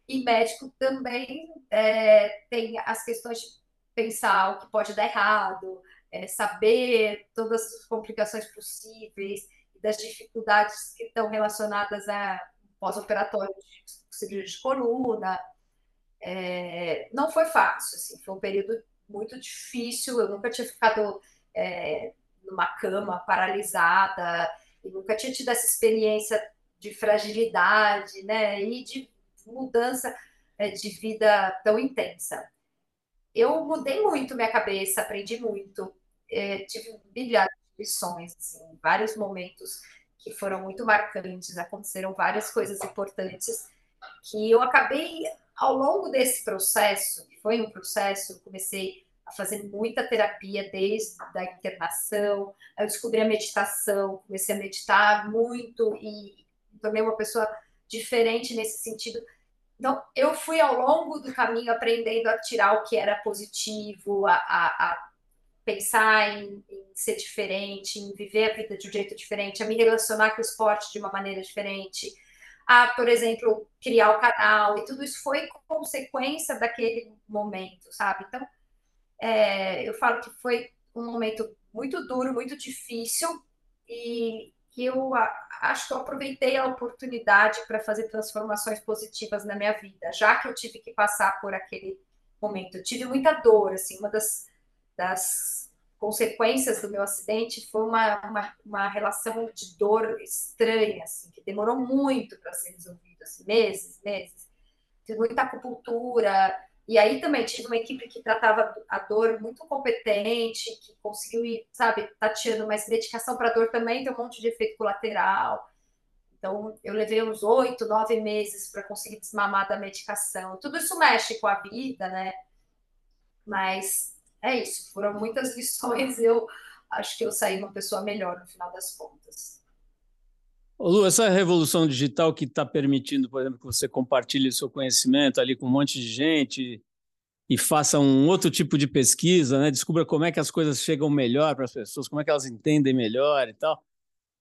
E médico também é, tem as questões de pensar o que pode dar errado, é, saber todas as complicações possíveis, das dificuldades que estão relacionadas a pós-operatório de cirurgia de coluna. É, não foi fácil, assim, foi um período muito difícil. Eu nunca tinha ficado é, numa cama paralisada, e nunca tinha tido essa experiência de fragilidade, né, e de mudança é, de vida tão intensa. Eu mudei muito minha cabeça, aprendi muito, é, tive milhares de lições, assim, vários momentos que foram muito marcantes, aconteceram várias coisas importantes que eu acabei ao longo desse processo, que foi um processo, comecei a fazer muita terapia desde a internação. Eu descobri a meditação, comecei a meditar muito e tornei uma pessoa diferente nesse sentido. Então, eu fui ao longo do caminho aprendendo a tirar o que era positivo, a, a, a pensar em, em, ser diferente, em viver a vida de um jeito diferente, a me relacionar com o esporte de uma maneira diferente, a, por exemplo, criar o canal, e tudo isso foi consequência daquele momento, sabe? Então, é, eu falo que foi um momento muito duro, muito difícil, e que eu acho que eu aproveitei a oportunidade para fazer transformações positivas na minha vida, já que eu tive que passar por aquele momento. Eu tive muita dor, assim, uma das, das consequências do meu acidente foi uma, uma, uma relação de dor estranha, assim, que demorou muito para ser resolvida, assim, meses, meses. Tive muita acupuntura, e aí também tive uma equipe que tratava a dor muito competente, que conseguiu ir, sabe, tateando, mas medicação para dor também tem um monte de efeito colateral. Então, eu levei uns oito, nove meses para conseguir desmamar da medicação. Tudo isso mexe com a vida, né? Mas é isso, foram muitas lições. Eu acho que eu saí uma pessoa melhor no final das contas. Lu, essa revolução digital que está permitindo, por exemplo, que você compartilhe seu conhecimento ali com um monte de gente e faça um outro tipo de pesquisa, né? descubra como é que as coisas chegam melhor para as pessoas, como é que elas entendem melhor e tal.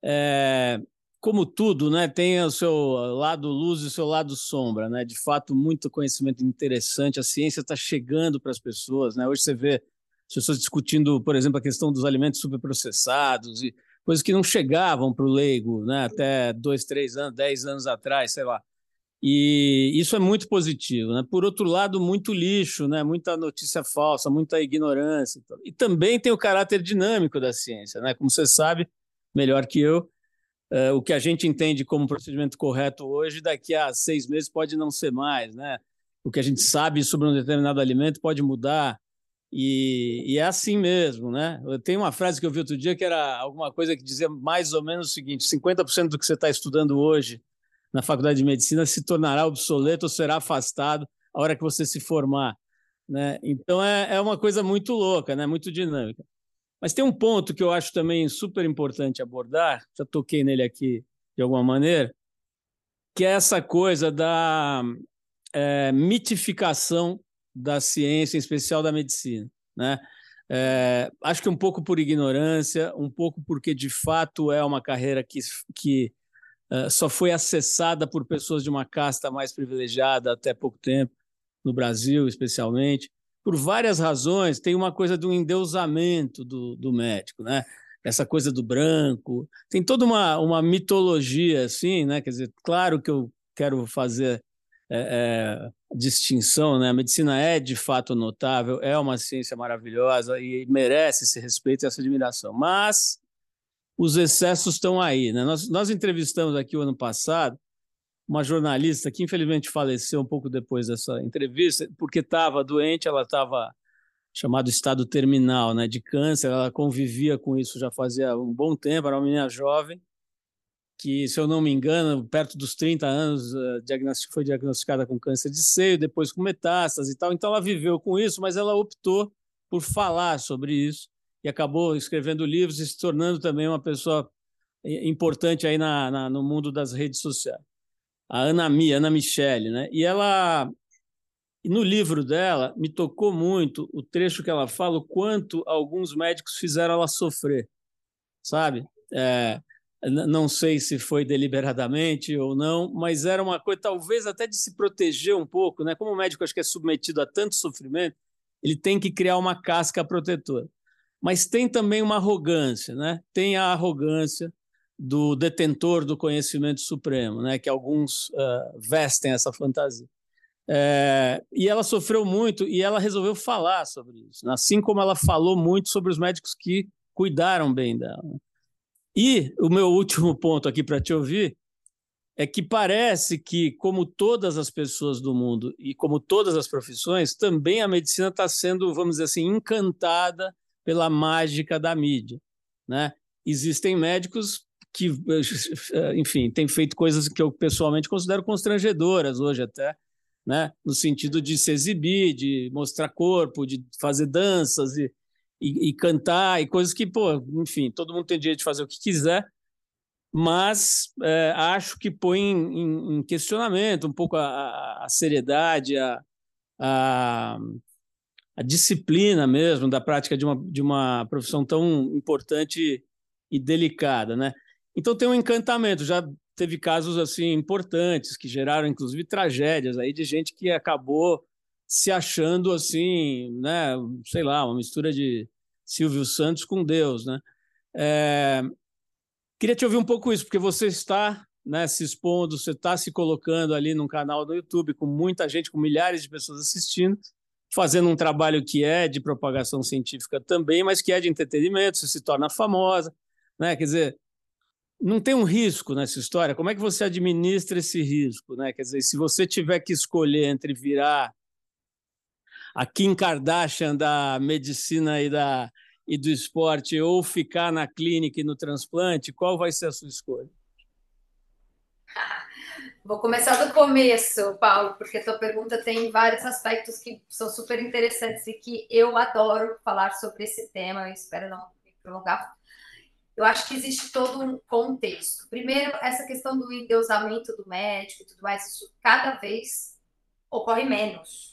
É, como tudo, né, tem o seu lado luz e o seu lado sombra, né? De fato, muito conhecimento interessante. A ciência está chegando para as pessoas, né? Hoje você vê as pessoas discutindo, por exemplo, a questão dos alimentos superprocessados e coisas que não chegavam para o leigo, né? Até dois, três anos, dez anos atrás, sei lá. E isso é muito positivo, né? Por outro lado, muito lixo, né? Muita notícia falsa, muita ignorância. E também tem o caráter dinâmico da ciência, né? Como você sabe, melhor que eu, é, o que a gente entende como procedimento correto hoje, daqui a seis meses pode não ser mais, né? O que a gente sabe sobre um determinado alimento pode mudar. E, e, é assim mesmo, né? Tem uma frase que eu vi outro dia que era alguma coisa que dizia mais ou menos o seguinte: 50% do que você está estudando hoje na faculdade de medicina se tornará obsoleto ou será afastado a hora que você se formar. Né? Então é, é uma coisa muito louca, né? muito dinâmica. Mas tem um ponto que eu acho também super importante abordar, já toquei nele aqui de alguma maneira, que é essa coisa da é, mitificação da ciência, em especial da medicina. Né? É, acho que um pouco por ignorância, um pouco porque de fato é uma carreira que, que é, só foi acessada por pessoas de uma casta mais privilegiada até pouco tempo, no Brasil especialmente por várias razões, tem uma coisa do endeusamento do, do médico, né? Essa coisa do branco, tem toda uma, uma mitologia, assim, né? Quer dizer, claro que eu quero fazer é, é, distinção, né? A medicina é de fato notável, é uma ciência maravilhosa e merece esse respeito e essa admiração, mas os excessos estão aí, né? Nós, nós entrevistamos aqui o ano passado uma jornalista que infelizmente faleceu um pouco depois dessa entrevista, porque estava doente, ela estava chamado estado terminal, né, de câncer, ela convivia com isso já fazia um bom tempo, era uma menina jovem, que, se eu não me engano, perto dos 30 anos, uh, foi diagnosticada com câncer de seio, depois com metástase e tal, então ela viveu com isso, mas ela optou por falar sobre isso e acabou escrevendo livros e se tornando também uma pessoa importante aí na, na no mundo das redes sociais a Ana Mi, Ana Michele, né? E ela, no livro dela, me tocou muito o trecho que ela fala o quanto alguns médicos fizeram ela sofrer, sabe? É, não sei se foi deliberadamente ou não, mas era uma coisa talvez até de se proteger um pouco, né? Como o médico acho que é submetido a tanto sofrimento, ele tem que criar uma casca protetora. Mas tem também uma arrogância, né? Tem a arrogância do detentor do conhecimento supremo, né, que alguns uh, vestem essa fantasia. É, e ela sofreu muito e ela resolveu falar sobre isso, né? assim como ela falou muito sobre os médicos que cuidaram bem dela. E o meu último ponto aqui para te ouvir é que parece que, como todas as pessoas do mundo e como todas as profissões, também a medicina está sendo, vamos dizer assim, encantada pela mágica da mídia. Né? Existem médicos que, enfim, tem feito coisas que eu pessoalmente considero constrangedoras hoje até, né? no sentido de se exibir, de mostrar corpo, de fazer danças e, e, e cantar, e coisas que, pô, enfim, todo mundo tem direito de fazer o que quiser, mas é, acho que põe em, em, questionamento um pouco a, a seriedade, a, a, a, disciplina mesmo da prática de uma, de uma profissão tão importante e delicada, né? Então tem um encantamento. Já teve casos assim importantes que geraram inclusive tragédias aí de gente que acabou se achando assim, né, sei lá, uma mistura de Silvio Santos com Deus, né? É... Queria te ouvir um pouco isso, porque você está né, se expondo, você está se colocando ali num canal do YouTube com muita gente, com milhares de pessoas assistindo, fazendo um trabalho que é de propagação científica também, mas que é de entretenimento, você se torna famosa, né? Quer dizer, não tem um risco nessa história. Como é que você administra esse risco, né? Quer dizer, se você tiver que escolher entre virar a Kim Kardashian da medicina e da e do esporte ou ficar na clínica e no transplante, qual vai ser a sua escolha? Vou começar do começo, Paulo, porque a tua pergunta tem vários aspectos que são super interessantes e que eu adoro falar sobre esse tema. Eu espero não me prolongar. Eu acho que existe todo um contexto. Primeiro, essa questão do endeusamento do médico e tudo mais, isso cada vez ocorre menos.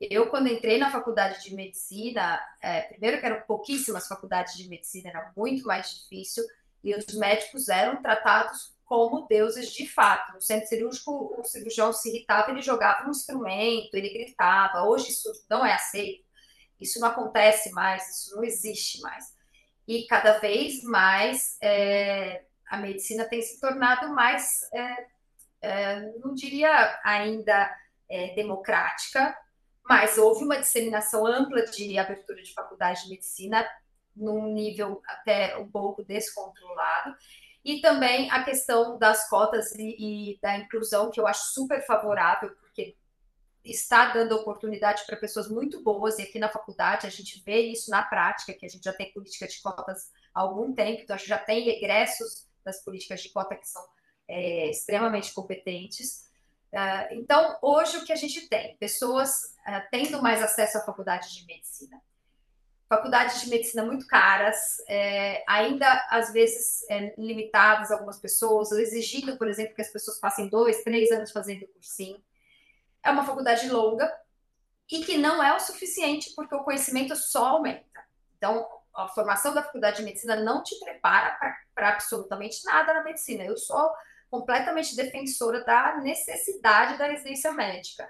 Eu, quando entrei na faculdade de medicina, é, primeiro que eram pouquíssimas faculdades de medicina, era muito mais difícil, e os médicos eram tratados como deuses de fato. No centro cirúrgico, o cirurgião se irritava, ele jogava um instrumento, ele gritava. Hoje isso não é aceito, isso não acontece mais, isso não existe mais. E cada vez mais é, a medicina tem se tornado mais, é, é, não diria ainda é, democrática, mas houve uma disseminação ampla de abertura de faculdade de medicina num nível até um pouco descontrolado. E também a questão das cotas e, e da inclusão, que eu acho super favorável, porque está dando oportunidade para pessoas muito boas, e aqui na faculdade a gente vê isso na prática, que a gente já tem política de cotas há algum tempo, então a gente já tem egressos das políticas de cota que são é, extremamente competentes. Uh, então, hoje o que a gente tem? Pessoas uh, tendo mais acesso à faculdade de medicina faculdades de medicina muito caras, é, ainda às vezes é, limitadas algumas pessoas, exigindo, por exemplo, que as pessoas passem dois, três anos fazendo cursinho. É uma faculdade longa e que não é o suficiente porque o conhecimento só aumenta. Então, a formação da faculdade de medicina não te prepara para absolutamente nada na medicina. Eu sou completamente defensora da necessidade da residência médica.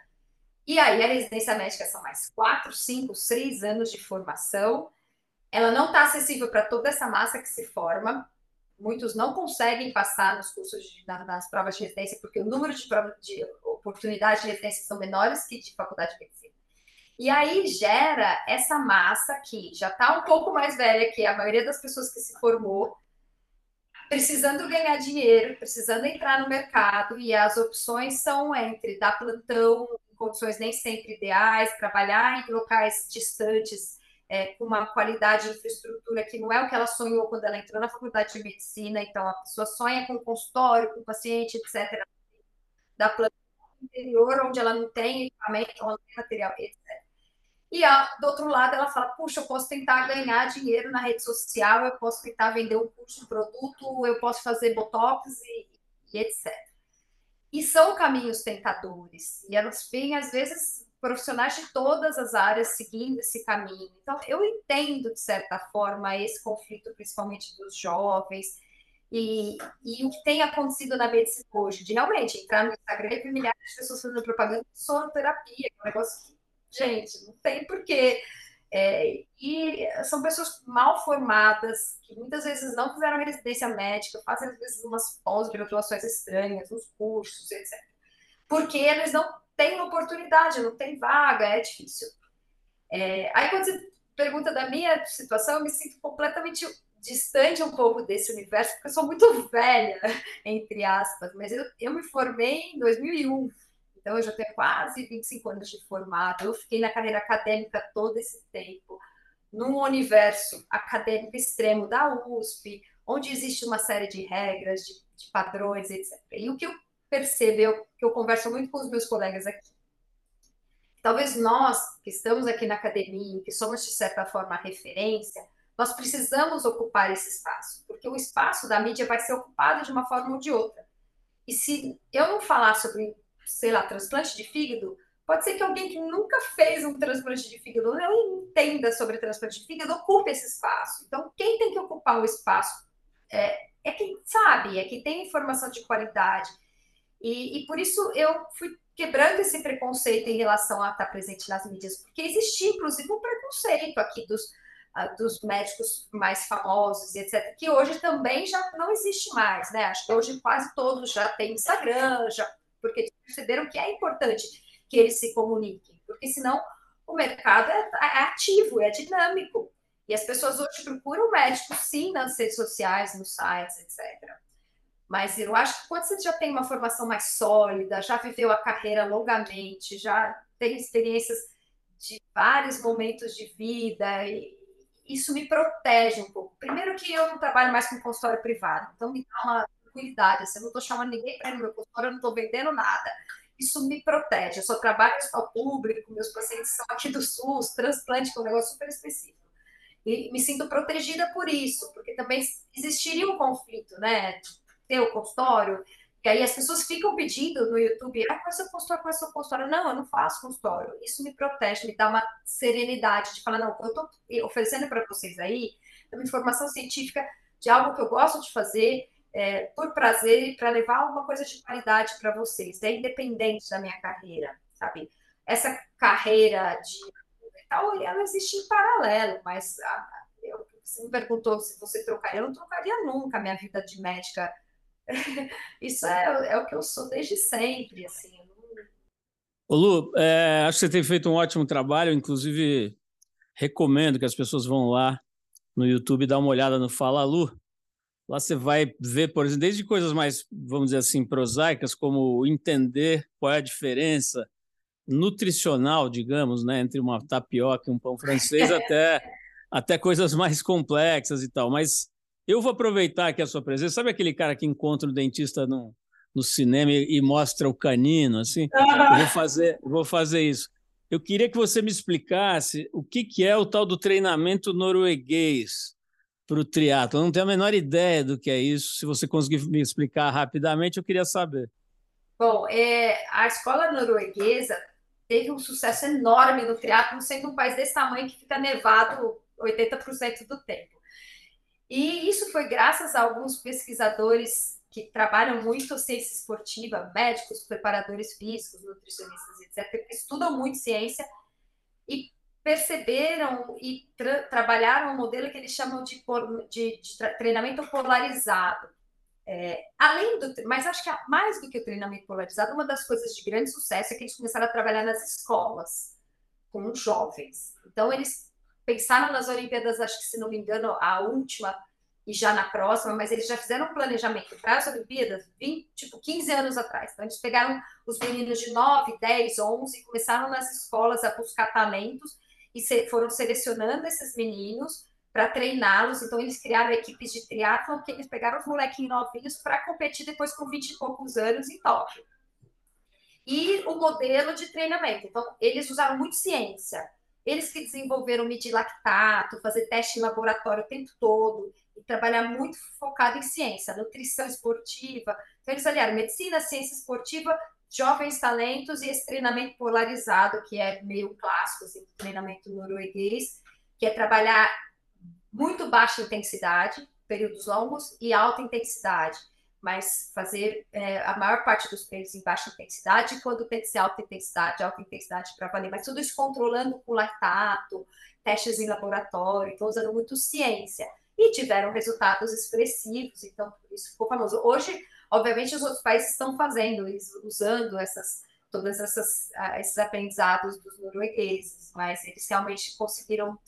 E aí, a residência médica são mais quatro, cinco, seis anos de formação. Ela não está acessível para toda essa massa que se forma. Muitos não conseguem passar nos cursos de, nas provas de residência, porque o número de, de oportunidades de residência são menores que de faculdade de medicina. E aí gera essa massa que já está um pouco mais velha que a maioria das pessoas que se formou, precisando ganhar dinheiro, precisando entrar no mercado, e as opções são entre dar plantão condições nem sempre ideais, trabalhar em locais distantes, é, com uma qualidade de infraestrutura que não é o que ela sonhou quando ela entrou na faculdade de medicina. Então, a pessoa sonha com consultório, com paciente, etc. Da planta interior, onde ela não tem equipamento, não tem material, etc. E a, do outro lado, ela fala: puxa, eu posso tentar ganhar dinheiro na rede social, eu posso tentar vender um curso, um produto, eu posso fazer botox e, e etc. E são caminhos tentadores. E elas vêm, às vezes, profissionais de todas as áreas seguindo esse caminho. Então, eu entendo, de certa forma, esse conflito, principalmente dos jovens, e, e o que tem acontecido na medicina hoje, de realmente entrar no Instagram e ver milhares de pessoas fazendo propaganda de sonoterapia, que é um negócio que, gente, não tem porquê. É, e são pessoas mal formadas, que muitas vezes não fizeram residência médica, fazem às vezes umas pós-graduações estranhas, uns cursos, etc. Porque eles não têm oportunidade, não tem vaga, é difícil. É, aí quando você pergunta da minha situação, eu me sinto completamente distante um pouco desse universo, porque eu sou muito velha, entre aspas, mas eu, eu me formei em 2001. Então, eu já tenho quase 25 anos de formado. Eu fiquei na carreira acadêmica todo esse tempo, num universo acadêmico extremo da USP, onde existe uma série de regras, de, de padrões, etc. E o que eu percebo, eu, que eu converso muito com os meus colegas aqui, talvez nós que estamos aqui na academia, que somos de certa forma referência, nós precisamos ocupar esse espaço, porque o espaço da mídia vai ser ocupado de uma forma ou de outra. E se eu não falar sobre sei lá, transplante de fígado, pode ser que alguém que nunca fez um transplante de fígado não entenda sobre transplante de fígado, ocupe esse espaço. Então, quem tem que ocupar o espaço é, é quem sabe, é quem tem informação de qualidade. E, e, por isso eu fui quebrando esse preconceito em relação a estar presente nas mídias, porque existia, inclusive, um preconceito aqui dos, dos médicos mais famosos, etc., que hoje também já não existe mais, né? Acho que hoje quase todos já têm Instagram, já, porque perceberam que é importante que eles se comuniquem, porque senão o mercado é, é ativo, é dinâmico. E as pessoas hoje procuram médicos, sim, nas redes sociais, nos sites, etc. Mas eu acho que quando você já tem uma formação mais sólida, já viveu a carreira longamente, já tem experiências de vários momentos de vida, isso me protege um pouco. Primeiro que eu não trabalho mais com consultório privado, então me dá uma tranquilidade. Assim, eu não estou chamando ninguém para ir no meu consultório, eu não estou vendendo nada. Isso me protege. Eu só trabalho hospital público, meus pacientes são aqui do SUS, transplante, que é um negócio super específico. E me sinto protegida por isso, porque também existiria um conflito, né? Ter o consultório, e aí as pessoas ficam pedindo no YouTube, ah, qual é o seu consultório, qual é o seu consultório? Não, eu não faço consultório. Isso me protege, me dá uma serenidade de falar, não, eu estou oferecendo para vocês aí uma informação científica de algo que eu gosto de fazer, é, por prazer, para levar alguma coisa de qualidade para vocês, é independente da minha carreira, sabe? Essa carreira de ela existe em paralelo, mas ah, eu, você me perguntou se você trocaria, eu não trocaria nunca a minha vida de médica Isso é, é o que eu sou desde sempre, assim. Ô Lu, é, acho que você tem feito um ótimo trabalho, inclusive recomendo que as pessoas vão lá no YouTube dar uma olhada no Fala Lu. Lá você vai ver, por exemplo, desde coisas mais, vamos dizer assim, prosaicas, como entender qual é a diferença nutricional, digamos, né, entre uma tapioca e um pão francês, até, até coisas mais complexas e tal. Mas eu vou aproveitar aqui a sua presença. Sabe aquele cara que encontra o dentista no, no cinema e, e mostra o canino, assim? Eu vou fazer, vou fazer isso. Eu queria que você me explicasse o que, que é o tal do treinamento norueguês para o triatlo. Eu não tenho a menor ideia do que é isso. Se você conseguir me explicar rapidamente, eu queria saber. Bom, é, a escola norueguesa teve um sucesso enorme no triatlo, sendo um país desse tamanho que fica nevado 80% do tempo. E isso foi graças a alguns pesquisadores que trabalham muito ciência esportiva, médicos, preparadores físicos, nutricionistas, etc., que estudam muito ciência e perceberam e tra trabalharam um modelo que eles chamam de, de, de treinamento polarizado. É, além do, mas acho que mais do que o treinamento polarizado, uma das coisas de grande sucesso é que eles começaram a trabalhar nas escolas com jovens. Então eles pensaram nas Olimpíadas, acho que se não me engano, a última e já na próxima, mas eles já fizeram um planejamento para as Olimpíadas 20, tipo 15 anos atrás. Então, eles pegaram os meninos de 9, 10, 11 e começaram nas escolas a buscar talentos e se, foram selecionando esses meninos para treiná-los. Então, eles criaram equipes de triatlon que eles pegaram os molequinhos novinhos para competir depois com 20 e poucos anos em Tóquio. E o modelo de treinamento. Então, eles usaram muito ciência eles que desenvolveram medir lactato, fazer teste em laboratório o tempo todo e trabalhar muito focado em ciência, nutrição esportiva. Então, eles aliaram medicina, ciência esportiva, jovens talentos e esse treinamento polarizado, que é meio clássico, assim, treinamento norueguês, que é trabalhar muito baixa intensidade, períodos longos, e alta intensidade mas fazer é, a maior parte dos treinos em baixa intensidade, quando tem que ser alta intensidade, alta intensidade para valer, mas tudo isso controlando com lactato, testes em laboratório, então usando muito ciência. E tiveram resultados expressivos, então por isso ficou famoso. Hoje, obviamente, os outros países estão fazendo isso, usando essas, todos essas, esses aprendizados dos noruegueses, mas eles realmente conseguiram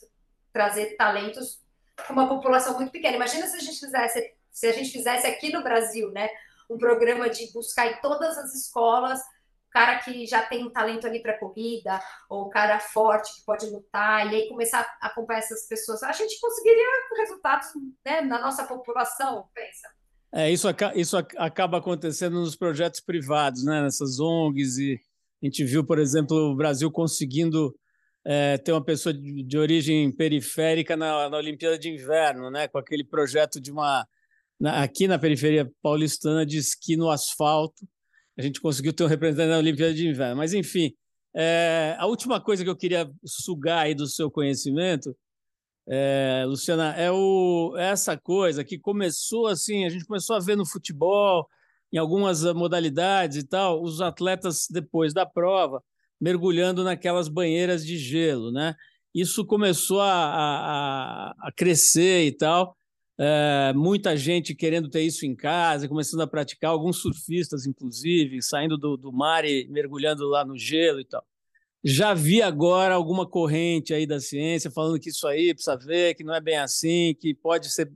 trazer talentos com uma população muito pequena. Imagina se a gente fizesse se a gente fizesse aqui no Brasil, né, um programa de buscar em todas as escolas cara que já tem um talento ali para corrida, ou cara forte que pode lutar, e aí começar a acompanhar essas pessoas, a gente conseguiria resultados né, na nossa população, pensa. É, isso, isso acaba acontecendo nos projetos privados, né, nessas ONGs, e a gente viu, por exemplo, o Brasil conseguindo é, ter uma pessoa de, de origem periférica na, na Olimpíada de Inverno, né, com aquele projeto de uma na, aqui na periferia paulistana de esqui no asfalto. A gente conseguiu ter um representante na Olimpíada de Inverno. Mas, enfim, é, a última coisa que eu queria sugar aí do seu conhecimento, é, Luciana, é, o, é essa coisa que começou assim, a gente começou a ver no futebol, em algumas modalidades e tal, os atletas, depois da prova, mergulhando naquelas banheiras de gelo, né? isso começou a, a, a crescer e tal. É, muita gente querendo ter isso em casa, começando a praticar, alguns surfistas, inclusive, saindo do, do mar e mergulhando lá no gelo e tal. Já vi agora alguma corrente aí da ciência falando que isso aí precisa ver, que não é bem assim, que pode ser,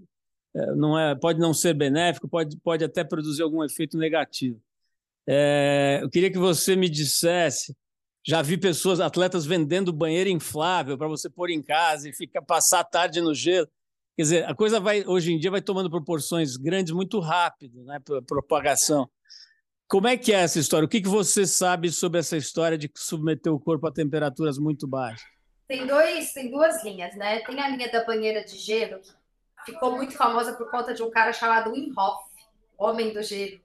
é, não é, pode não ser benéfico, pode, pode até produzir algum efeito negativo. É, eu queria que você me dissesse. Já vi pessoas, atletas vendendo banheiro inflável para você pôr em casa e ficar passar a tarde no gelo. Quer dizer, a coisa vai hoje em dia vai tomando proporções grandes muito rápido, né? Propagação. Como é que é essa história? O que, que você sabe sobre essa história de submeter o corpo a temperaturas muito baixas? Tem dois, tem duas linhas, né? Tem a linha da banheira de gelo, que ficou muito famosa por conta de um cara chamado Wim Hof, Homem do Gelo.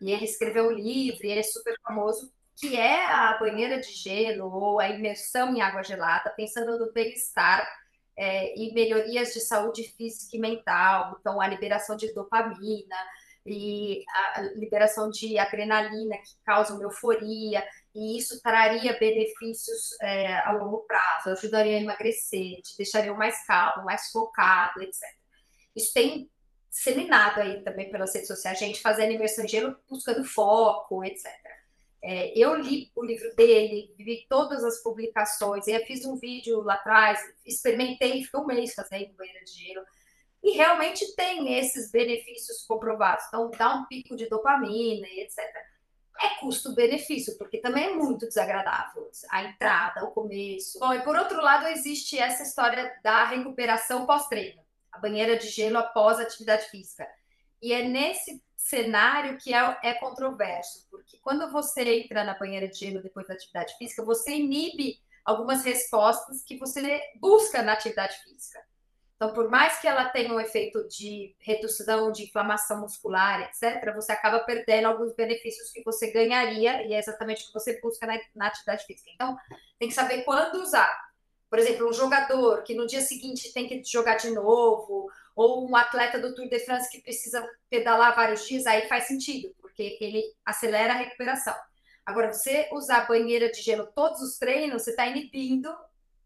E ele escreveu um livro, e ele é super famoso, que é a banheira de gelo ou a imersão em água gelada, pensando no bem-estar é, e melhorias de saúde física e mental, então a liberação de dopamina e a liberação de adrenalina que causa uma euforia, e isso traria benefícios é, a longo prazo, ajudaria a emagrecer, te deixaria mais calmo, mais focado, etc. Isso tem disseminado aí também pelas redes sociais, a gente fazendo imersão buscando foco, etc. É, eu li o livro dele, vi todas as publicações, eu fiz um vídeo lá atrás, experimentei, fiquei um mês fazendo banheira de gelo, e realmente tem esses benefícios comprovados. Então, dá um pico de dopamina e etc. É custo-benefício, porque também é muito desagradável a entrada, o começo. Bom, e por outro lado, existe essa história da recuperação pós-treino, a banheira de gelo após atividade física. E é nesse cenário que é, é controverso, porque quando você entra na banheira de gelo depois da atividade física, você inibe algumas respostas que você busca na atividade física. Então, por mais que ela tenha um efeito de redução de inflamação muscular, etc., você acaba perdendo alguns benefícios que você ganharia, e é exatamente o que você busca na, na atividade física. Então, tem que saber quando usar. Por exemplo, um jogador que no dia seguinte tem que jogar de novo, ou um atleta do Tour de France que precisa pedalar vários dias, aí faz sentido, porque ele acelera a recuperação. Agora, você usar banheira de gelo todos os treinos, você está inibindo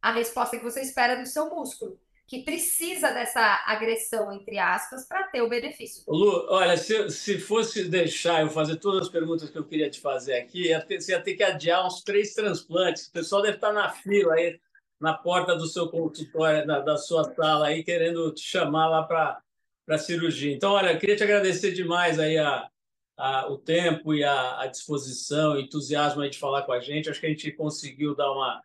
a resposta que você espera do seu músculo, que precisa dessa agressão, entre aspas, para ter o benefício. Lu, olha, se, se fosse deixar eu fazer todas as perguntas que eu queria te fazer aqui, ia ter, você ia ter que adiar uns três transplantes. O pessoal deve estar na fila aí na porta do seu consultório, da, da sua sala aí, querendo te chamar lá para a cirurgia. Então, olha, eu queria te agradecer demais aí a, a, o tempo e a, a disposição, o entusiasmo aí de falar com a gente. Acho que a gente conseguiu dar uma,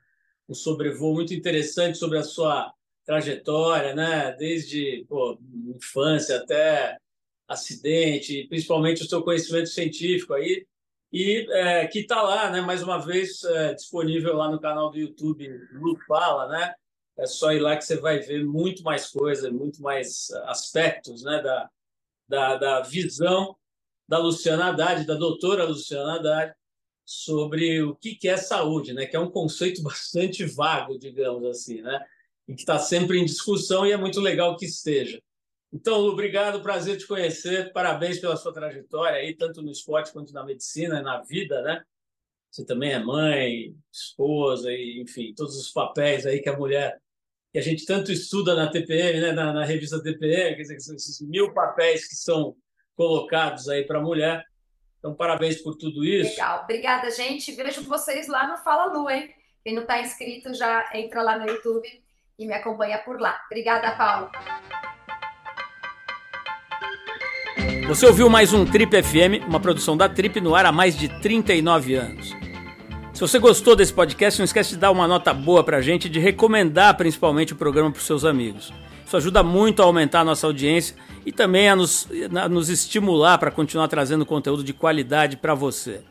um sobrevoo muito interessante sobre a sua trajetória, né? Desde pô, infância até acidente, principalmente o seu conhecimento científico aí e é, que está lá, né, mais uma vez, é, disponível lá no canal do YouTube Lu Fala, né? É só ir lá que você vai ver muito mais coisa, muito mais aspectos né, da, da, da visão da Luciana Haddad, da doutora Luciana Haddad, sobre o que é saúde, né? que é um conceito bastante vago, digamos assim, né? E que está sempre em discussão e é muito legal que esteja. Então, Lu, obrigado, prazer te conhecer. Parabéns pela sua trajetória aí, tanto no esporte quanto na medicina, na vida, né? Você também é mãe, esposa, e, enfim, todos os papéis aí que a mulher, que a gente tanto estuda na TPM, né? na, na revista TPM, quer dizer, esses mil papéis que são colocados aí para a mulher. Então, parabéns por tudo isso. Legal, obrigada, gente. Vejo vocês lá no Fala Lu, hein? Quem não está inscrito já entra lá no YouTube e me acompanha por lá. Obrigada, Paulo. Você ouviu mais um Trip FM, uma produção da Trip no ar há mais de 39 anos. Se você gostou desse podcast, não esquece de dar uma nota boa pra gente e de recomendar principalmente o programa para seus amigos. Isso ajuda muito a aumentar a nossa audiência e também a nos, a nos estimular para continuar trazendo conteúdo de qualidade para você.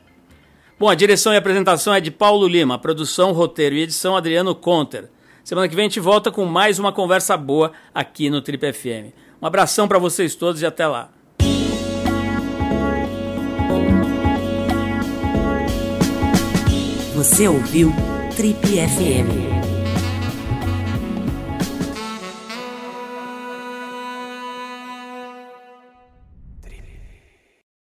Bom, a direção e apresentação é de Paulo Lima, produção, roteiro e edição Adriano Conter. Semana que vem a gente volta com mais uma conversa boa aqui no Trip FM. Um abração para vocês todos e até lá. Você ouviu Trip FM.